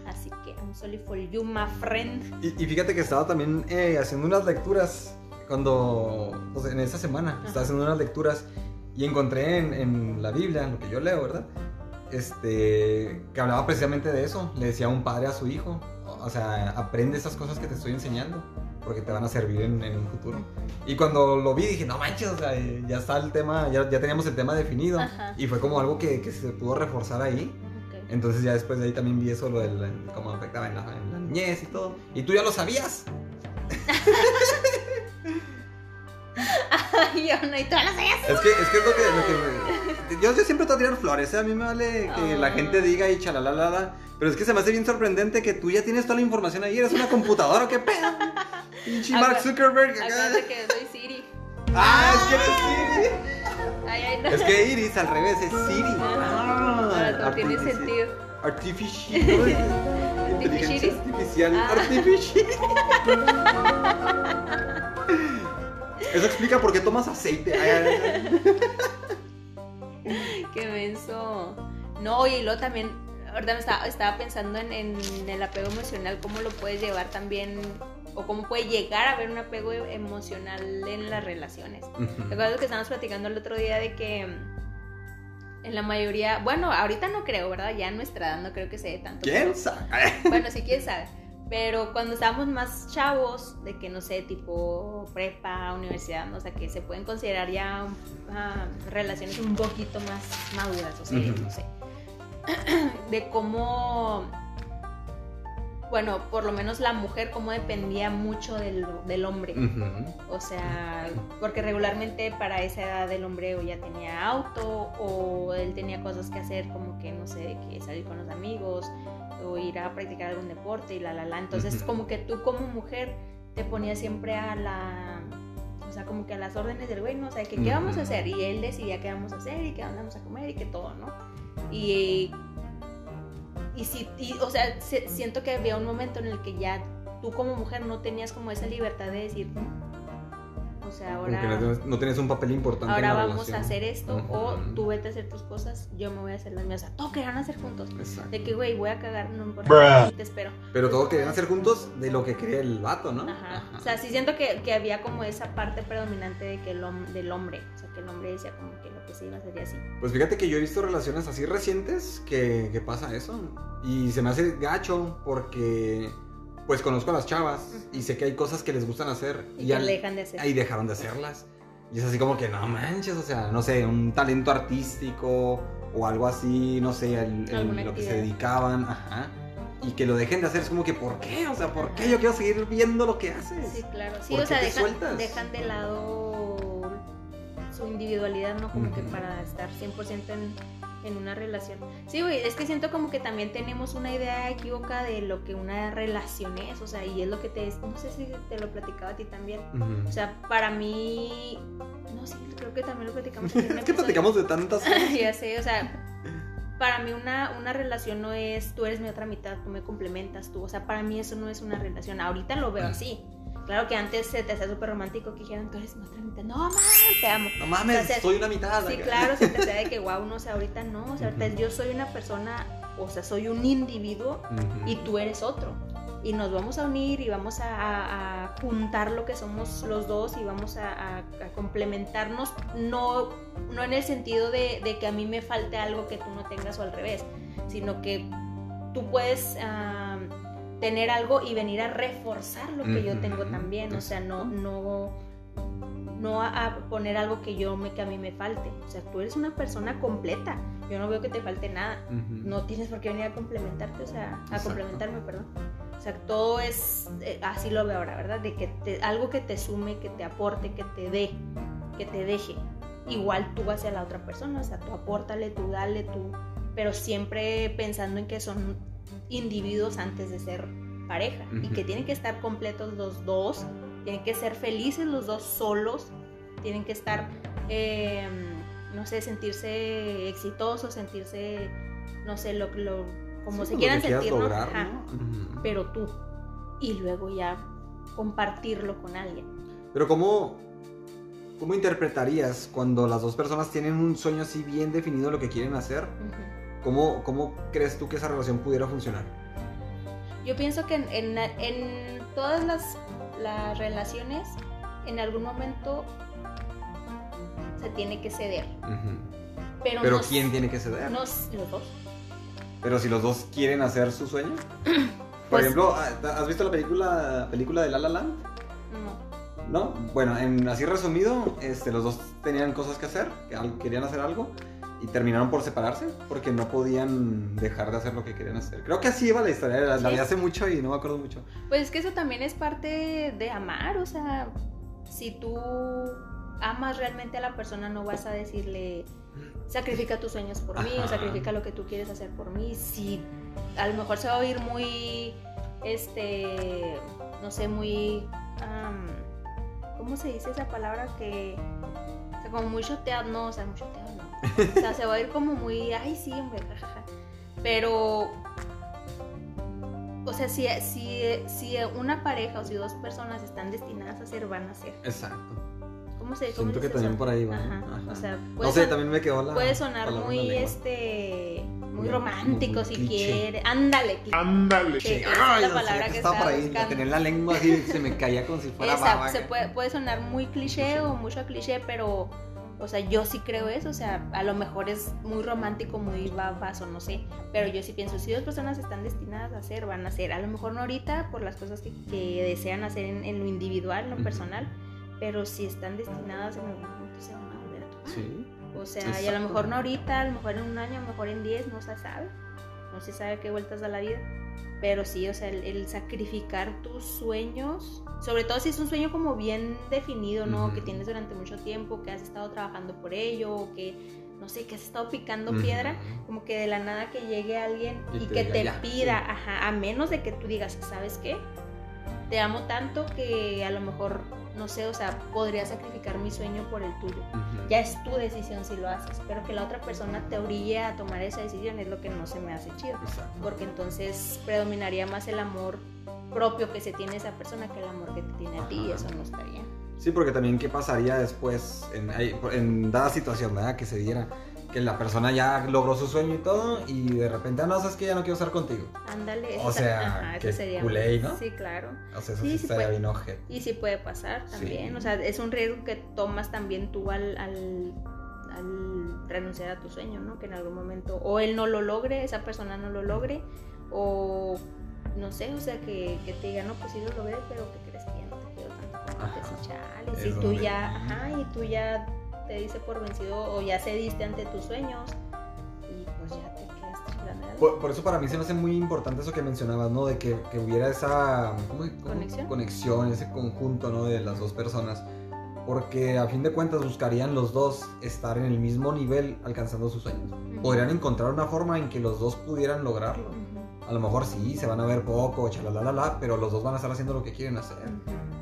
Así que I'm sorry for you, my friend. Y, y fíjate que estaba también eh, haciendo unas lecturas cuando, pues, en esta semana, Ajá. estaba haciendo unas lecturas y encontré en, en la Biblia, en lo que yo leo, ¿verdad? Este, que hablaba precisamente de eso. Le decía un padre a su hijo, o sea, aprende esas cosas que te estoy enseñando, porque te van a servir en, en un futuro. Y cuando lo vi dije, no manches, o sea, ya está el tema, ya, ya teníamos el tema definido. Ajá. Y fue como algo que, que se pudo reforzar ahí. Entonces ya después de ahí también vi eso, lo del cómo afectaba en la, en la niñez y todo. Y tú ya lo sabías. Ay, yo no, y todas las ellas. Es que es, que es lo que... Lo que me- yo, yo siempre te voy a tirar flores, ¿eh? a mí me vale que la Ah. gente diga y chalalalala. Pero es que se me hace bien sorprendente que tú ya tienes toda la información ahí. ¿Eres una computadora o qué pedo? Pinche Mark Zuckerberg. Acuérdate que soy Siri. Ah, es que eres Ay, ay, no. Siri. Es que Iris al revés es Siri. Ah, Ahora todo tiene sentido. Artificial. Inteligencia artificial. Ah. Artificial. Eso explica por qué tomas aceite. Ay, ay, ay. Qué menso. No, y luego también, ahorita me estaba, estaba pensando en, en el apego emocional, cómo lo puedes llevar también, o cómo puede llegar a haber un apego emocional en las relaciones. ¿Te acuerdas que estábamos platicando el otro día de que mm, en la mayoría, bueno, ahorita no creo, ¿verdad? Ya en nuestra edad no creo que se dé tanto. ¿Quién pero- sabe? Bueno, sí, quién sabe. Pero cuando estábamos más chavos, de que no sé, tipo prepa, universidad, o sea, que se pueden considerar ya ah, relaciones un poquito más maduras, o sea, no sé. De cómo, bueno, por lo menos la mujer, cómo dependía mucho del, del hombre. O sea, porque regularmente para esa edad el hombre o ya tenía auto o él tenía cosas que hacer como que, no sé, que salir con los amigos o ir a practicar algún deporte y la, la, la. Entonces como que tú como mujer te ponías siempre a la... O sea, como que a las órdenes del güey, ¿no? O sea, que qué vamos a hacer y él decidía qué vamos a hacer y qué vamos a comer y que todo, ¿no? Y... Y sí, y, o sea, se- siento que había un momento en el que ya tú como mujer no tenías como esa libertad de decir, o sea, Como que ahora, no, tienes- no tienes un papel importante ahora en la vamos relación. a hacer esto, o tú vete a hacer tus cosas, yo me voy a hacer las mías. O sea, todo querían hacer juntos. Exacto. De que, güey, voy a cagar, no importa, te espero. Pero todo querían hacer juntos de lo que quería el vato, ¿no? Ajá. O sea, sí siento que, que había como esa parte predominante de que el hom- del hombre. O sea, que el hombre decía como que lo que se iba a hacer y así. Pues fíjate que yo he visto relaciones así recientes que, que pasa eso. Y se me hace gacho porque pues conozco a las chavas y sé que hay cosas que les gustan hacer Y, que al- le dejan de hacer. dejaron de hacerlas. Y es así como que no manches, o sea, no sé, un talento artístico o algo así, no sé, el- lo que se dedicaban, ajá. Y que lo dejen de hacer es como que, ¿por qué? O sea, ¿por qué yo quiero seguir viendo lo que haces? Sí, claro. Sí, ¿Por o sea, dejan, dejan de lado su individualidad, ¿no? Como que para estar 100% en, en una relación. Sí, güey, es que siento como que también tenemos una idea equívoca de lo que una relación es, o sea, y es lo que te... No sé si te lo platicaba a ti también. Ujú. O sea, para mí... No, sí, creo que también lo platicamos. en es que platicamos de tantas cosas. ya sé, o sea, para mí una, una relación no es tú eres mi otra mitad, tú me complementas tú. O sea, para mí eso no es una relación. Ahorita lo veo así. Claro que antes se te hacía súper romántico que dijeran tú eres otra mitad. No, mamá, te amo. No mames, O sea, soy una mitad. Sí, acá. claro, se te hacía de que wow, no, o sea, ahorita no. O sea, ahorita Ujú. yo soy una persona, o sea, soy un individuo Ujú. y tú eres otro. Y nos vamos a unir y vamos a, a- a juntar lo que somos los dos y vamos a, a- complementarnos, no, no en el sentido de, de que a mí me falte algo que tú no tengas o al revés, sino que tú puedes ah, tener algo y venir a reforzar lo que yo tengo también, o sea, no, no, no a, a poner algo que yo me, que a mí me falte, o sea, tú eres una persona completa, yo no veo que te falte nada no tienes por qué venir a complementarte, o sea, a Exacto. complementarme, perdón. O sea, todo es, eh, así lo veo ahora, ¿verdad? De que te- algo que te sume, que te aporte, que te dé, que te deje. Igual tú hacia la otra persona, o sea, tú apórtale, tú dale, tú, pero siempre pensando en que son individuos antes de ser pareja y Ujú. que tienen que estar completos los dos, tienen que ser felices los dos solos, tienen que estar, eh, no sé, sentirse exitosos, sentirse, no sé, lo, lo como Sí, se pues, quieran sentir, ¿no? lograr, Ajá, ¿no? Ujú. pero tú, y luego ya compartirlo con alguien. Pero ¿cómo, ¿cómo interpretarías cuando las dos personas tienen un sueño así bien definido de lo que quieren hacer? Ujú. ¿Cómo, cómo crees tú que esa relación pudiera funcionar? Yo pienso que en, en- en todas las, las relaciones, en algún momento se tiene que ceder. Pero, ¿quién tiene que ceder? no s- los dos. Pero si los dos quieren hacer su sueño. Por Pues- ejemplo, ¿has visto la película, película de La La Land? No. ¿No? Bueno, en, así resumido, este, los dos tenían cosas que hacer, que querían hacer algo y terminaron por separarse porque no podían dejar de hacer lo que querían hacer. Creo que así iba la historia, la, la vi hace mucho y no me acuerdo mucho. Pues es que eso también es parte de amar, o sea, si tú amas realmente a la persona no vas a decirle sacrifica tus sueños por mí o sacrifica lo que tú quieres hacer por mí. Si a lo mejor se va a oír muy, este, no sé, muy, am, ¿cómo se dice esa palabra que, o sea, como muy choteado, no, o sea, muy choteado no. O sea, se va a oír como muy, ay, sí, hombre, jajaja. Pero o sea, si, si, si una pareja o si dos personas están destinadas a ser, van a ser. Exacto. ¿Cómo se cómo Siento que dice también eso? por ahí va. Ajá. Ajá. O sea, No puede, sé, son- también me quedó la. puede sonar muy, este, muy romántico muy si cliché. quiere. Ándale. Ándale. Sí, esa es Ay, la palabra que estaba por ahí. Buscando. en la lengua así, se me caía como si fuera baba. se puede, puede sonar muy cliché o mucho a cliché, pero, o sea, yo sí creo eso, o sea, a lo mejor es muy romántico, muy babas o no sé, pero yo sí pienso, si dos personas están destinadas a hacer, van a hacer, a lo mejor no ahorita por las cosas que, que desean hacer en, en lo individual, en lo personal, pero si están destinadas en algún momento se van a volver a topar. Sí. O sea, y a lo mejor no ahorita, a lo mejor en un año, a lo mejor en 10, no se sabe. No se sabe qué vueltas da la vida. Pero sí, o sea, el, el sacrificar tus sueños, sobre todo si es un sueño como bien definido, ¿no? Que tienes durante mucho tiempo, que has estado trabajando por ello, o que, no sé, que has estado picando piedra, como que de la nada que llegue alguien Y y, te que diga, te "Ya". pida, ajá, a menos de que tú digas, ¿sabes qué? Te amo tanto que a lo mejor, no sé, o sea, podría sacrificar mi sueño por el tuyo ya es tu decisión si lo haces, pero que la otra persona te orille a tomar esa decisión es lo que no se me hace chido, Exacto. porque entonces predominaría más el amor propio que se tiene esa persona que el amor que te tiene a ti y eso no está bien. Sí, porque también qué pasaría después en, en dada situación, ¿verdad? Que se diera que la persona ya logró su sueño y todo y de repente, ah, no, sabes que ya no quiero estar contigo. Ándale. O eso- sea, ajá, qué eso sería culé. Sí, claro. O sea, eso Sí, sí, sí estaría puede. bien ojete. Y sí puede pasar también. Sí. O sea, es un riesgo que tomas también tú al, al, al renunciar a tu sueño, ¿no? Que en algún momento o él no lo logre, esa persona no lo logre, o no sé, o sea, que, que te diga, no, pues sí lo logré, pero que crees que ya no te quiero tanto y tú ya, ajá, y tú ya te dice por vencido o ya cediste ante tus sueños y pues ya te quedas. Por, por eso para mí se me hace muy importante eso que mencionabas, ¿no? De que, que hubiera esa ¿cómo- cómo? ¿Conexión? conexión, ese conjunto, ¿no? De las dos personas. Porque a fin de cuentas buscarían los dos estar en el mismo nivel alcanzando sus sueños. Podrían encontrar una forma en que los dos pudieran lograrlo. Ujú, A lo mejor sí, se van a ver poco, chalalala, pero los dos van a estar haciendo lo que quieren hacer. ujú.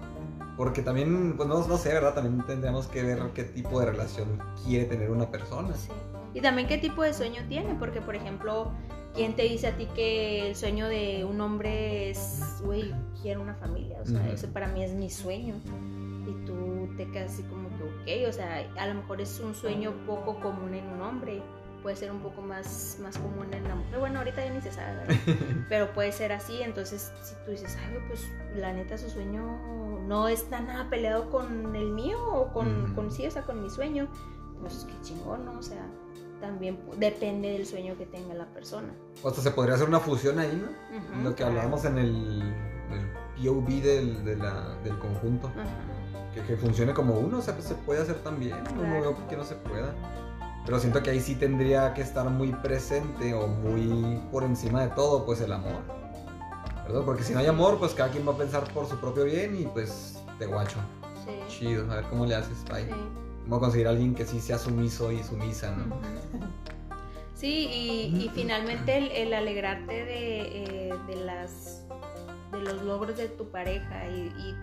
Porque también, pues no, no sé, ¿verdad? También tendríamos que ver qué tipo de relación quiere tener una persona. Sí. Y también qué tipo de sueño tiene, porque por ejemplo, ¿quién te dice a ti que el sueño de un hombre es, güey, quiero una familia? O sea, Ujú. ese para mí es mi sueño. Y tú te quedas así como que, ok, o sea, a lo mejor es un sueño poco común en un hombre, puede ser un poco más, más común en la mujer. Bueno, ahorita ya ni se sabe, ¿verdad? Pero puede ser así, entonces si tú dices, ay, pues la neta su sueño no está nada peleado con el mío o con, con sí, o sea, con mi sueño, pues qué chingón, ¿no? O sea, también depende del sueño que tenga la persona. O hasta se podría hacer una fusión ahí, ¿no? Lo que claro. hablábamos en el, el POV del, de la- del conjunto. Que, que funcione como uno, o sea, pues se puede hacer también. No Claro. veo que no se pueda. Pero siento que ahí sí tendría que estar muy presente o muy por encima de todo, pues el amor. ¿Verdad? Porque si no hay amor, pues cada quien va a pensar por su propio bien y pues te guacho. Sí. Chido, a ver cómo le haces, bye. sí. Vamos a conseguir a alguien que sí sea sumiso y sumisa, ¿no? Sí, y, y finalmente el, el alegrarte de, eh, de las de los logros de tu pareja y, y-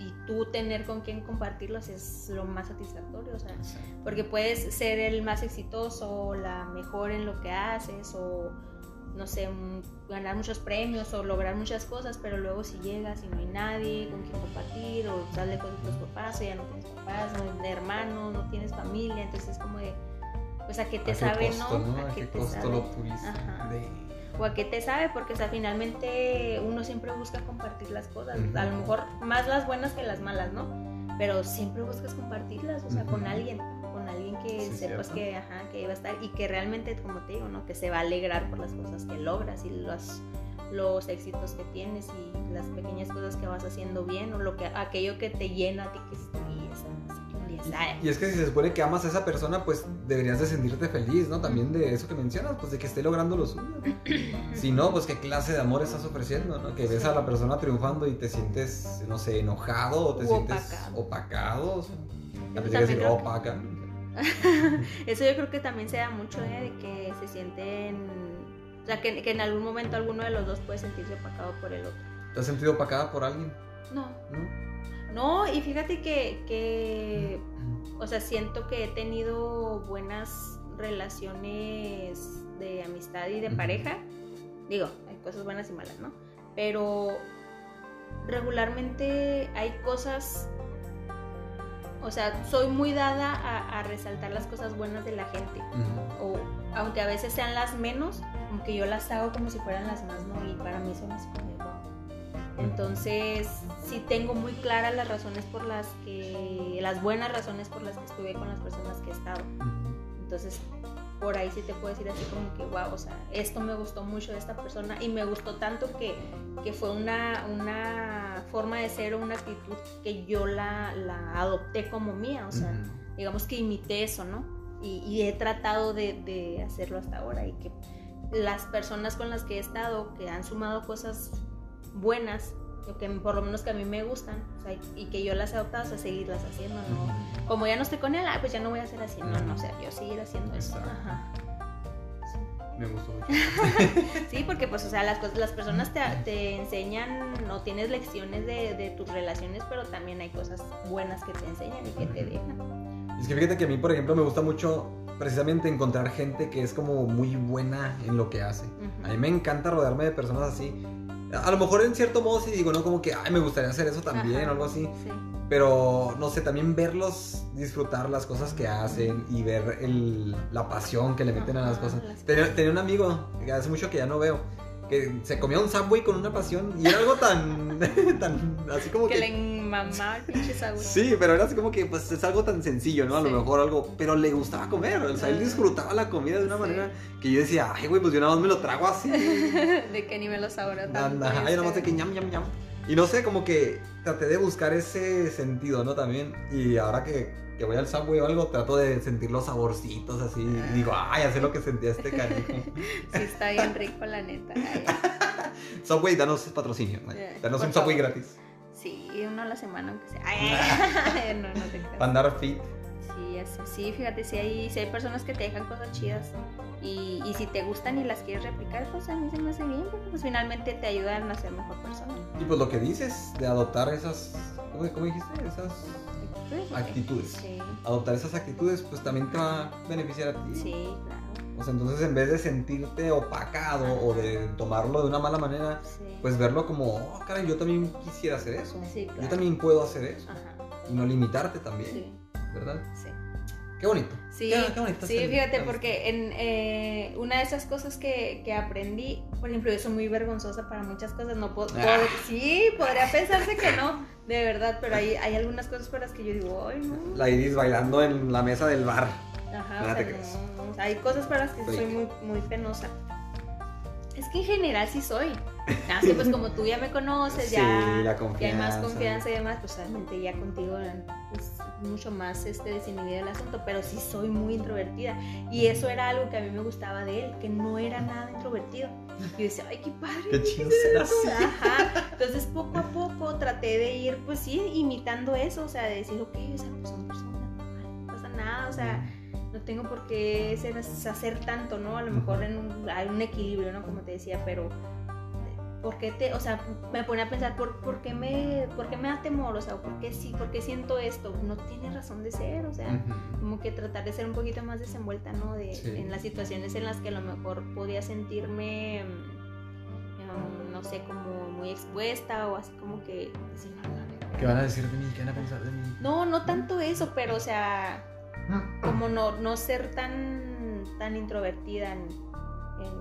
y tú tener con quien compartirlos es lo más satisfactorio, o sea, porque puedes ser el más exitoso, o la mejor en lo que haces, o no sé, ganar muchos premios o lograr muchas cosas, pero luego si llegas y no hay nadie con quien compartir, o estás lejos de tus papás, o ya no tienes papás, no tienes hermanos, no tienes familia, entonces es como de, pues a qué te ¿A qué sabe, costo, ¿no? ¿A qué te costo sabe? lo tuviste? O a qué te sabe, porque o sea, finalmente uno siempre busca compartir las cosas, a lo mejor más las buenas que las malas, ¿no? Pero siempre buscas compartirlas, o sea, con alguien, con alguien que Sí, sepas cierto. que, ajá, que va a estar y que realmente, como te digo, ¿no? Que se va a alegrar por las cosas que logras y los, los éxitos que tienes y las pequeñas cosas que vas haciendo bien o lo que, aquello que te llena a ti que es y es que si se supone que amas a esa persona, pues deberías de sentirte feliz, ¿no? También de eso que mencionas, pues de que esté logrando lo suyo. Si no, pues qué clase de amor estás ofreciendo, ¿no? Que ves Sí. a la persona triunfando y te sientes, no sé, enojado o te U sientes opacado. opacado. Decir que-. Eso yo creo que también se da mucho ¿eh? de que se sienten, o sea, que, que en algún momento alguno de los dos puede sentirse opacado por el otro. ¿Te has sentido opacada por alguien? No, ¿No? No, y fíjate que, que o sea, siento que he tenido buenas relaciones de amistad y de pareja. Digo, hay cosas buenas y malas, ¿no? Pero regularmente hay cosas, o sea, soy muy dada a, a resaltar las cosas buenas de la gente. O aunque a veces sean las menos, como que yo las hago como si fueran las más, ¿no? Y para mí son wow. Entonces, sí tengo muy claras las razones por las que, las buenas razones por las que estuve con las personas que he estado. Entonces, por ahí sí te puedo decir así como que, wow, o sea, esto me gustó mucho de esta persona y me gustó tanto que, que fue una, una forma de ser o una actitud que yo la, la adopté como mía, o sea, digamos que imité eso, ¿no? Y, y he tratado de, de hacerlo hasta ahora y que las personas con las que he estado, que han sumado cosas buenas, o que por lo menos que a mí me gustan, o sea, y que yo las he adoptado, o sea, seguirlas haciendo, ¿no? Como ya no estoy con él, ah, pues ya no voy a hacer así, no, no, o sea, yo seguir haciendo eso. Ajá. Me gustó mucho. Sí, porque pues, o sea, las, cosas- las personas te, te enseñan, no tienes lecciones de, de tus relaciones, pero también hay cosas buenas que te enseñan y que te dejan. Es que fíjate que a mí, por ejemplo, me gusta mucho precisamente encontrar gente que es como muy buena en lo que hace. Ujú. A mí me encanta rodearme de personas así A lo mejor en cierto modo sí digo, ¿no? Como que, ay, me gustaría hacer eso también o algo así. Sí. Pero, no sé, también verlos disfrutar las cosas que hacen y ver el- la pasión que le meten a las cosas. las Tenía, tenía un amigo, que hace mucho que ya no veo, que se comía un Subway con una pasión y era algo tan, tan, así como Que que... le mamaba el pinche sabor. Sí, pero era así como que pues es algo tan sencillo, ¿no? A lo mejor algo, pero le gustaba comer, o sea, él Ajá. disfrutaba la comida de una Sí. manera que yo decía, ay, güey, pues yo nada más me lo trago así. de que ni me lo saboreo tanto. Anda, ay, nada más de este. que ñam, ñam, ñam. Y no sé, como que traté de buscar ese sentido, ¿no? También. Y ahora que, que voy al Subway o algo, trato de sentir los saborcitos así. Y digo, ay, hacer lo que sentía este cariño. Sí, está bien rico, la neta. Ay, Subway, danos patrocinio. Eh, Danos por un Subway favor. gratis. Sí, uno a la semana, aunque sea. Ay, no, no te creas. Para andar fit. Sí, fíjate, si hay, si hay personas que te dejan cosas chidas y, y si te gustan y las quieres replicar, pues a mí se me hace bien, porque pues finalmente te ayudan a ser mejor persona. Y pues lo que dices de adoptar esas. ¿Cómo, cómo dijiste? Esas Actitudes. actitudes. Sí, Adoptar esas actitudes, pues también te va a beneficiar a ti. sí, claro. O sea, entonces en vez de sentirte opacado o de tomarlo de una mala manera, Sí. pues verlo como, oh, caray, yo también quisiera hacer eso. Sí, claro. Yo también puedo hacer eso. Ajá, Y no limitarte también, sí, ¿verdad? sí. Qué bonito. Sí, Qué- qué bonito sí, fíjate, porque en, eh, una de esas cosas que, que aprendí, por ejemplo, yo soy muy vergonzosa para muchas cosas, no puedo, Ah. sí, podría pensarse que no, de verdad, pero hay, hay algunas cosas para las que yo digo, ay, no, La Iris bailando en la mesa del bar. ajá, Nada o sea, no, no, o sea, hay cosas para las que Sí. soy muy, muy penosa. Es que en general sí soy. Así pues como tú ya me conoces, Sí, ya, ya hay más confianza. y demás, pues obviamente ya contigo pues, mucho más este desinhibido el asunto, pero sí soy muy introvertida. Y eso era algo que a mí me gustaba de él, que no era nada introvertido. Y yo decía, ay, qué padre. Qué chido así. Ajá. Entonces poco a poco traté de ir, pues sí, imitando eso, o sea, de decir, ok, o sea, pues son personas, no pasa nada, o sea, no tengo por qué ser, hacer tanto, ¿no? A lo mejor en un- hay un equilibrio, ¿no? Como te decía, pero ¿por qué te, o sea, me pone a pensar, ¿por, por, qué me, ¿por qué me da temor? O sea, ¿por qué sí, por qué siento esto? No tiene razón de ser, o sea, como que tratar de ser un poquito más desenvuelta, ¿no? De, Sí. En las situaciones en las que a lo mejor podía sentirme, mm, mm, no sé, como muy expuesta o así como que, no. ¿Qué van a decir de mí? ¿Qué van a pensar de mí? No, no tanto eso, pero o sea, como no, no ser tan, tan introvertida,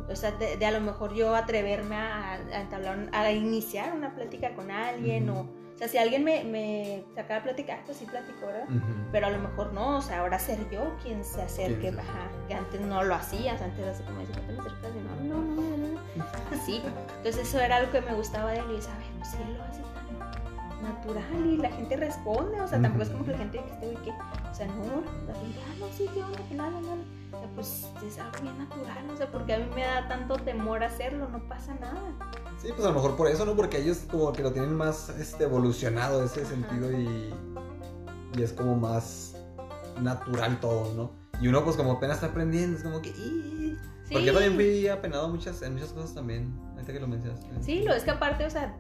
o sea, de, de a lo mejor yo atreverme a, a entablar, a iniciar una plática con alguien, o, o sea, si alguien me, me sacara a platicar, pues sí platico, ¿verdad? Pero a lo mejor no, o sea, ahora ser yo quien se acerque, ajá, que antes no lo hacías, antes así como decir, "¿Por qué te me acercas?" Y no, no, no, no, no, así. Entonces eso era algo que me gustaba de él y yo, ¿sabes? Pues si él lo hace tan natural y la gente responde, o sea, tampoco es como que la gente que esté, ¿qué? O sea, no, la gente, ah, no, sí, ¿qué onda? Que nada, nada. O sea, pues es algo bien natural, o sea, porque a mí me da tanto temor hacerlo, no pasa nada. Sí, pues a lo mejor por eso, ¿no? Porque ellos como que lo tienen más este, evolucionado ese Ajá. sentido y, y es como más natural todo, ¿no? Y uno pues como apenas está aprendiendo, es como que... "Ih". Sí. Porque yo también fui apenado muchas, en muchas cosas también, ahorita que lo mencionas. Sí, lo es que aparte, o sea,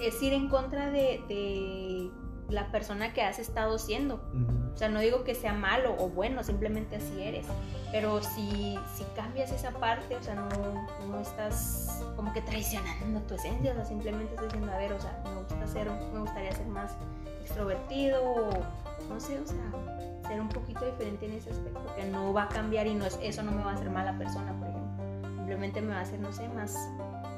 es ir en contra de, de la persona que has estado siendo. O sea, no digo que sea malo o bueno, simplemente así eres. Pero si, si cambias esa parte, o sea, no, no estás como que traicionando tu esencia, o sea, simplemente estás diciendo, a ver, o sea, me gusta ser, me gustaría ser más extrovertido, o no sé, o sea, ser un poquito diferente en ese aspecto, que no va a cambiar y no es, eso no me va a hacer mala persona, por ejemplo. Simplemente me va a hacer, no sé, más,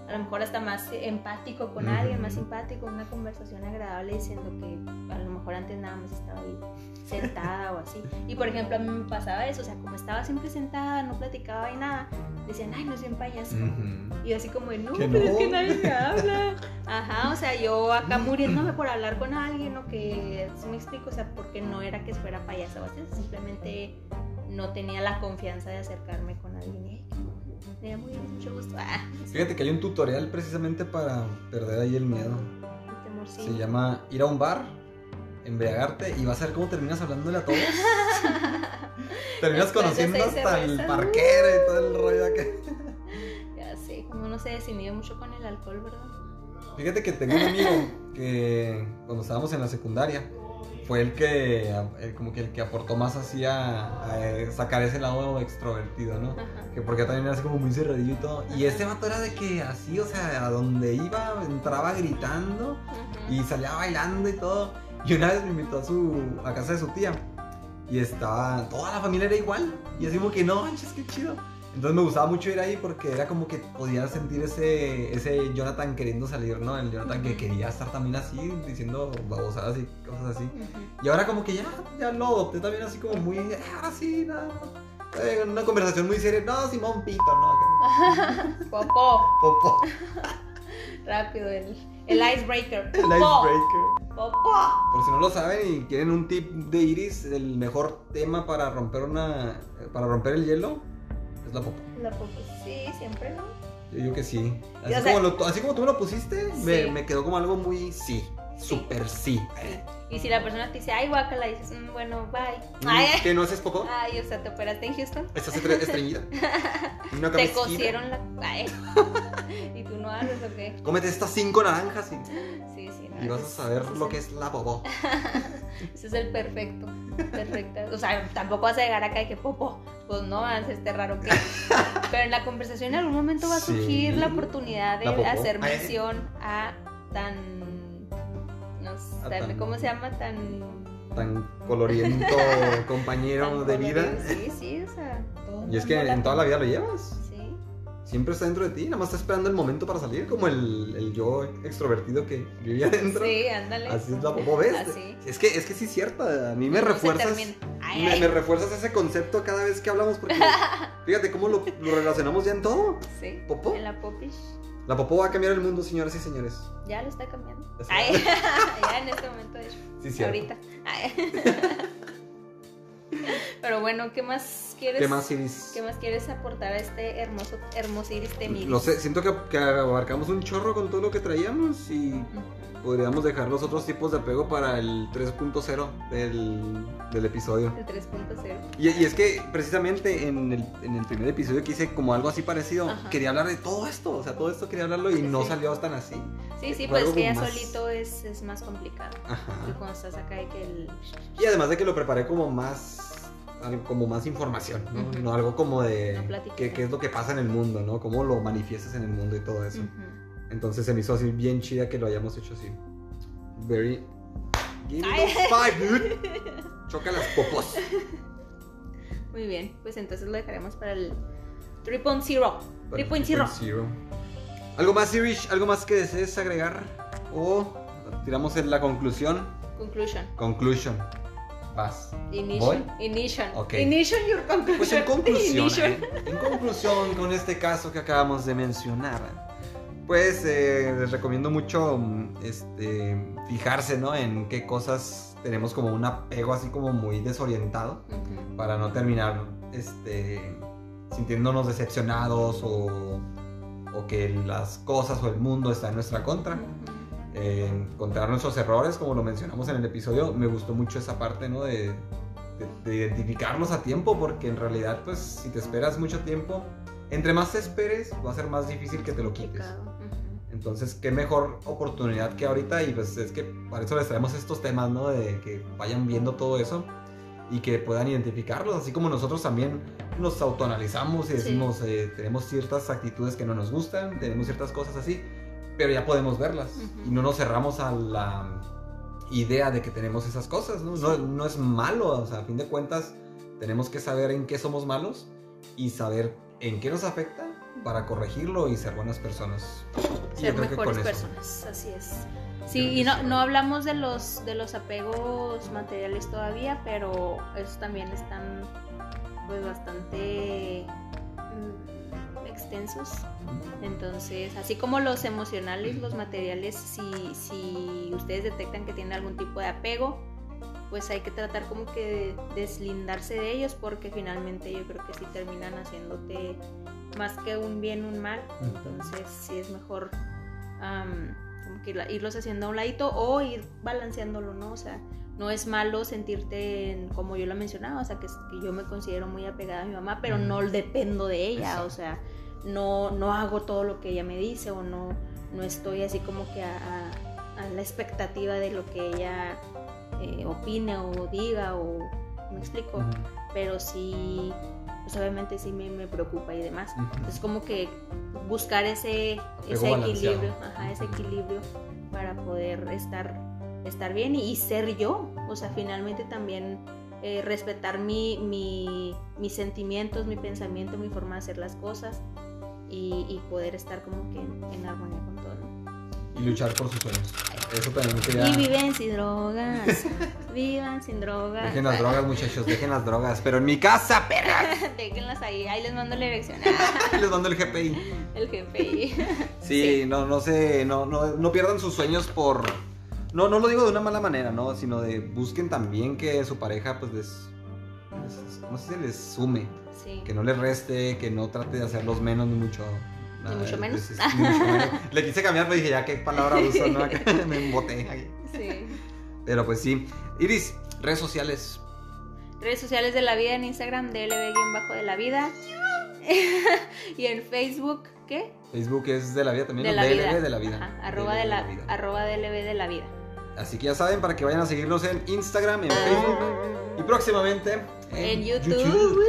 a lo mejor hasta más empático con alguien, más simpático, una conversación agradable diciendo que a lo mejor antes nada más estaba ahí sentada o así. Y por ejemplo, a mí me pasaba eso, o sea, como estaba siempre sentada, no platicaba y nada, decían, ay, no es bien payaso. Y yo así como, no, pero es que nadie me habla. Ajá, o sea, yo acá muriéndome por hablar con alguien o que, si me explico, o sea, porque no era que fuera payasa o simplemente no tenía la confianza de acercarme con alguien. Y, "Ay, me da muy mucho gusto. Ah, Fíjate que hay un tutorial precisamente para perder ahí el miedo. el temor, sí. Se llama ir a un bar, embriagarte y vas a ver cómo terminas hablándole a todos. terminas conociendo hasta el parquero y todo el rollo acá. Ya sé, como uno se desinhibe mucho con el alcohol, ¿verdad? Fíjate que tengo un amigo que cuando estábamos en la secundaria fue el que, el- como que el que aportó más así a, a, eh, sacar ese lado extrovertido, ¿no? Ajá. Que porque también era así como muy cerradillo y todo. Y este vato era de que así, o sea, a donde iba, entraba gritando y salía bailando y todo. Y una vez me invitó a su a casa de su tía. Y estaba, toda la familia era igual. Y así como que no, manches, qué chido. Entonces me gustaba mucho ir ahí porque era como que podía sentir ese, ese Jonathan queriendo salir, ¿no? El Jonathan que quería estar también así, diciendo babosadas y cosas así. Y ahora como que ya, ya lo adopté también así como muy, "Ah, ahora sí, nada. Eh, una conversación muy seria. No, Simón Pito, no. Popó. Popo. Rápido, el, el icebreaker. El Popó. icebreaker. Popó. Por si no lo saben y quieren un tip de Iris, el mejor tema para romper una para romper el hielo es la popa. La popó. Sí, siempre, ¿no? Yo digo que sí. Así, como, lo- así como tú me lo pusiste, me, me quedó como algo muy sí, súper sí. Y si la persona te dice, ay, guacala, dices, "Mm, bueno, bye. Mm, ¿Qué no haces poco? ay, o sea, te operaste en Houston. Estás estre- estreñida. Una Te cosieron la. Ay. y tú no haces o qué. Cómete estas cinco naranjas y, Sí, sí, no. y vas a es- saber lo que es la popó. Ese es el perfecto. Perfecto. O sea, tampoco vas a llegar acá y que popo. Pues no, haces este raro que. Pero en la conversación en algún momento va a Sí. surgir la oportunidad de La popó. hacer mención a tan. No A sé, tan- ¿cómo se llama? Tan. Tan coloriento compañero tan de vida. Sí, sí, o sea. todo Y es que en toda la vida lo llevas. Sí. Siempre está dentro de ti, nada más está esperando el momento para salir, como el, el yo extrovertido que vivía dentro. Sí, ándale. Así es la popó, ¿ves? Así. Es que, es que sí es cierto, a mí me No refuerzas. Ay, Me, ay. me refuerzas ese concepto cada vez que hablamos porque fíjate cómo lo, lo relacionamos ya en todo. Sí. ¿Popó? En la popish. La popó va a cambiar el mundo, señoras y señores. Ya lo está cambiando. Ya Ay, ya en este momento, de hecho. Sí. Ahorita. Ay. Pero bueno, ¿qué más quieres? ¿Qué más, Iris? ¿Qué más quieres aportar a este hermoso, hermoso iris temiris? No sé, siento que, que abarcamos un chorro con todo lo que traíamos y podríamos dejar los otros tipos de apego para el 3.0 del, del episodio. El 3.0. Y, y es que precisamente en el, en el primer episodio que hice como algo así parecido, quería hablar de todo esto, o sea, todo esto quería hablarlo y Sí, no sí. salió tan así. Sí, sí, Fue pues que ya más- solito es, es más complicado. Y Ajá. cuando estás acá y que el... Y además de que lo preparé como más algo- como más información, ¿no? Ujú. No algo como de qué, qué es lo que pasa en el mundo, ¿no? Cómo lo manifiestas en el mundo y todo eso. Ujú. Entonces se me hizo así bien chida que lo hayamos hecho así. Very... Give me five, dude. Choca las popos. Muy bien, pues entonces lo dejaremos para el 3.0. 3.0. Zero. ¿Algo más, Irish? ¿Algo más que desees agregar? O tiramos en la conclusión. Conclusion. Conclusion. Vas. Ignition. Ignition. Ok. Ignition your conclusion. Pues en conclusión. ¿eh? en conclusión con este caso que acabamos de mencionar, pues eh, les recomiendo mucho este, fijarse ¿no? en qué cosas tenemos como un apego así como muy desorientado Ujú. para no terminar este, sintiéndonos decepcionados o, o que las cosas o el mundo está en nuestra contra. Ujú. Eh, encontrar nuestros errores, como lo mencionamos en el episodio, me gustó mucho esa parte, ¿no? De, de- de identificarlos a tiempo, porque en realidad, pues, si te esperas mucho tiempo, entre más te esperes, va a ser más difícil que te lo quites. Entonces, qué mejor oportunidad que ahorita, y pues es que para eso les traemos estos temas, ¿no? De que vayan viendo todo eso y que puedan identificarlos, así como nosotros también nos autoanalizamos y Sí. decimos, eh, tenemos ciertas actitudes que no nos gustan, tenemos ciertas cosas así, pero ya podemos verlas Ujú. y no nos cerramos a la idea de que tenemos esas cosas, ¿no? No, no es malo, o sea, a fin de cuentas tenemos que saber en qué somos malos y saber en qué nos afecta para corregirlo y ser buenas personas. Ser mejores con eso. personas, así es. Sí, y no, no hablamos de los, de los apegos materiales todavía, pero esos también están pues bastante extensos. Entonces, así como los emocionales, los materiales, si, si ustedes detectan que tienen algún tipo de apego, pues hay que tratar como que de deslindarse de ellos porque finalmente yo creo que sí terminan haciéndote más que un bien, un mal. Entonces sí es mejor am, como que irlos haciendo a un ladito o ir balanceándolo, ¿no? O sea, no es malo sentirte en- como yo lo mencionaba, o sea, que, yo me considero muy apegada a mi mamá, pero no dependo de ella, Exacto. o sea, no, no hago todo lo que ella me dice o no, no estoy así como que a, a- a la expectativa de lo que ella eh, opine o diga o me explico, pero sí, pues obviamente sí me, me preocupa y demás. Entonces como que buscar ese, ese equilibrio, ajá, ese equilibrio para poder estar, estar bien y, y ser yo. O sea, finalmente también eh, respetar mi, mi- mis sentimientos, mi pensamiento, mi forma de hacer las cosas y, y poder estar como que en, en armonía con todo. ¿no? Y luchar por sus sueños. Eso también quería. Y viven sin drogas, vivan sin drogas. Dejen las drogas, muchachos, dejen las drogas. Pero en mi casa, perras. Déjenlas ahí, ahí les mando la dirección. Les mando el GPI. El GPI. Sí, no, no sé, no, no, no pierdan sus sueños por. No, no lo digo de una mala manera, ¿no? Sino de busquen también que su pareja, pues les. les- no sé si les sume. Sí. Que no les reste, que no trate de hacerlos menos ni mucho. Ni mucho menos. pues, es- ni mucho menos. Le quise cambiar, pero dije, ya qué palabra uso, ¿no? Me emboté. sí. Pero pues sí. Iris, redes sociales. Redes sociales de la vida en Instagram, DLB-bajo de la vida. y en Facebook, ¿qué? Facebook es de la vida también. De la DLB vida. de la vida. Ajá, arroba, DLB de la, vida. arroba DLB de la vida. Así que ya saben, para que vayan a seguirnos en Instagram, en Facebook y próximamente En YouTube.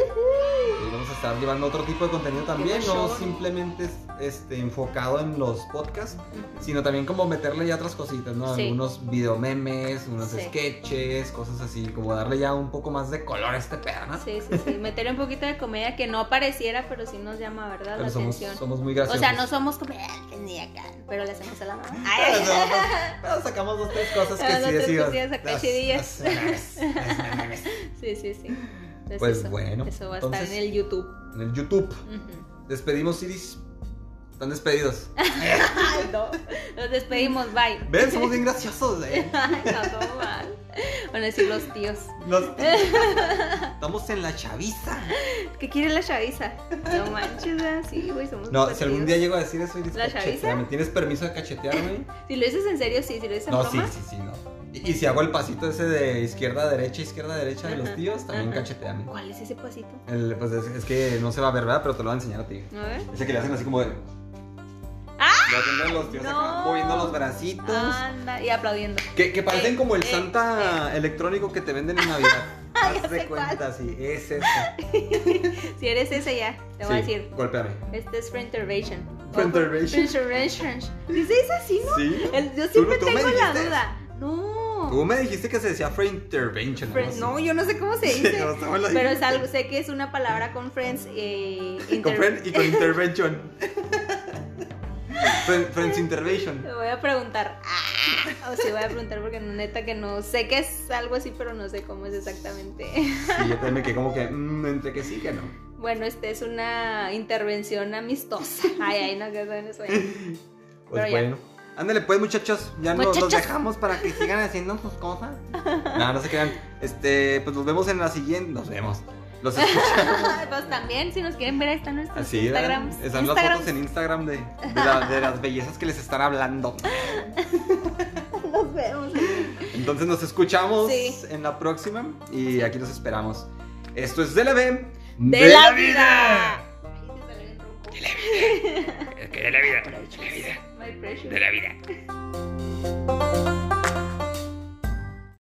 Estar llevando otro tipo de contenido también, no simplemente este, enfocado en los podcasts, sino también como meterle ya otras cositas, ¿no? Sí. Algunos videomemes, unos Sí. sketches, cosas así, como darle ya un poco más de color a este pedo, ¿no? Sí, sí, sí. Meterle un poquito de comedia que no pareciera, pero sí nos llama, ¿verdad? Pero la somos, atención. somos muy O graciosos. sea, no somos comediantes ni acá, pero le hacemos a la mamá. Ay, no, pero sacamos dos, tres cosas que sí decimos. cosillas acá "Las- chidillas". las memes, las memes". sí, sí, sí. Entonces, Pues eso, bueno, Eso va a entonces- estar en el YouTube. En el YouTube. Despedimos, Iris. Están despedidos. Ay, no. Nos despedimos, bye. Ven, somos bien graciosos, eh. Ay, no, todo mal. Van a decir los tíos. Los- Estamos en la chaviza. ¿Qué quiere la chaviza? No manches, sí, güey, somos No, si algún tíos. día llego a decir eso, Iris, ¿La chaviza? ¿Tienes permiso de cachetearme? Si lo dices en serio, sí. Si lo dices en No, sí, sí, sí, no. Y, y si hago el pasito ese de izquierda a derecha, izquierda a derecha de los tíos, también cacheteame. ¿Cuál es ese pasito? El- pues es, es que no se va a ver, ¿verdad? Pero te lo voy a enseñar a ti. A ver. Ese que le hacen así como de. ¡Ah! Lo los tíos acá, moviendo los bracitos. Anda, y aplaudiendo. Que, que parecen Eh, como el eh, Santa electrónico que te venden en Navidad. Ya Haz de sé cuál. cuenta, sí, es ese. Si eres ese ya, te voy a decir. Golpéame. Este es Free Intervention. Free Intervention. Free Intervention. ¿Sí se dice así, no? Sí. El- yo siempre tú tengo la dijiste. duda. No. Tú me dijiste que se decía Free Intervention. No, yo no sé cómo se Sí, dice. no, pero es algo, sé que es una palabra con friends. Eh, Con friend y con intervention. Friend- Friends Intervention. Te voy a preguntar. Ah, o sea, voy a preguntar porque neta que no sé que es algo así, pero no sé cómo es exactamente. Y yo también me quedé como que, mm, entre que sí que no. Bueno, este es una intervención amistosa. Ay, ay, no, que eso. Pues ya. Ándale pues muchachos, ya no- los dejamos para que sigan haciendo sus cosas. No, no se crean. Este, pues nos vemos en la siguiente. Nos vemos. Los escuchamos. pues también, si nos quieren ver, ahí están nuestros Así. Están las Instagrams. fotos en Instagram de, de, la- de las bellezas que les están hablando. Nos vemos. Entonces nos escuchamos Sí. en la próxima y aquí los esperamos. Esto es DLB. ¡De, la vida! Ay, te salió bien ronco. Que de la vida. De la vida. De la vida.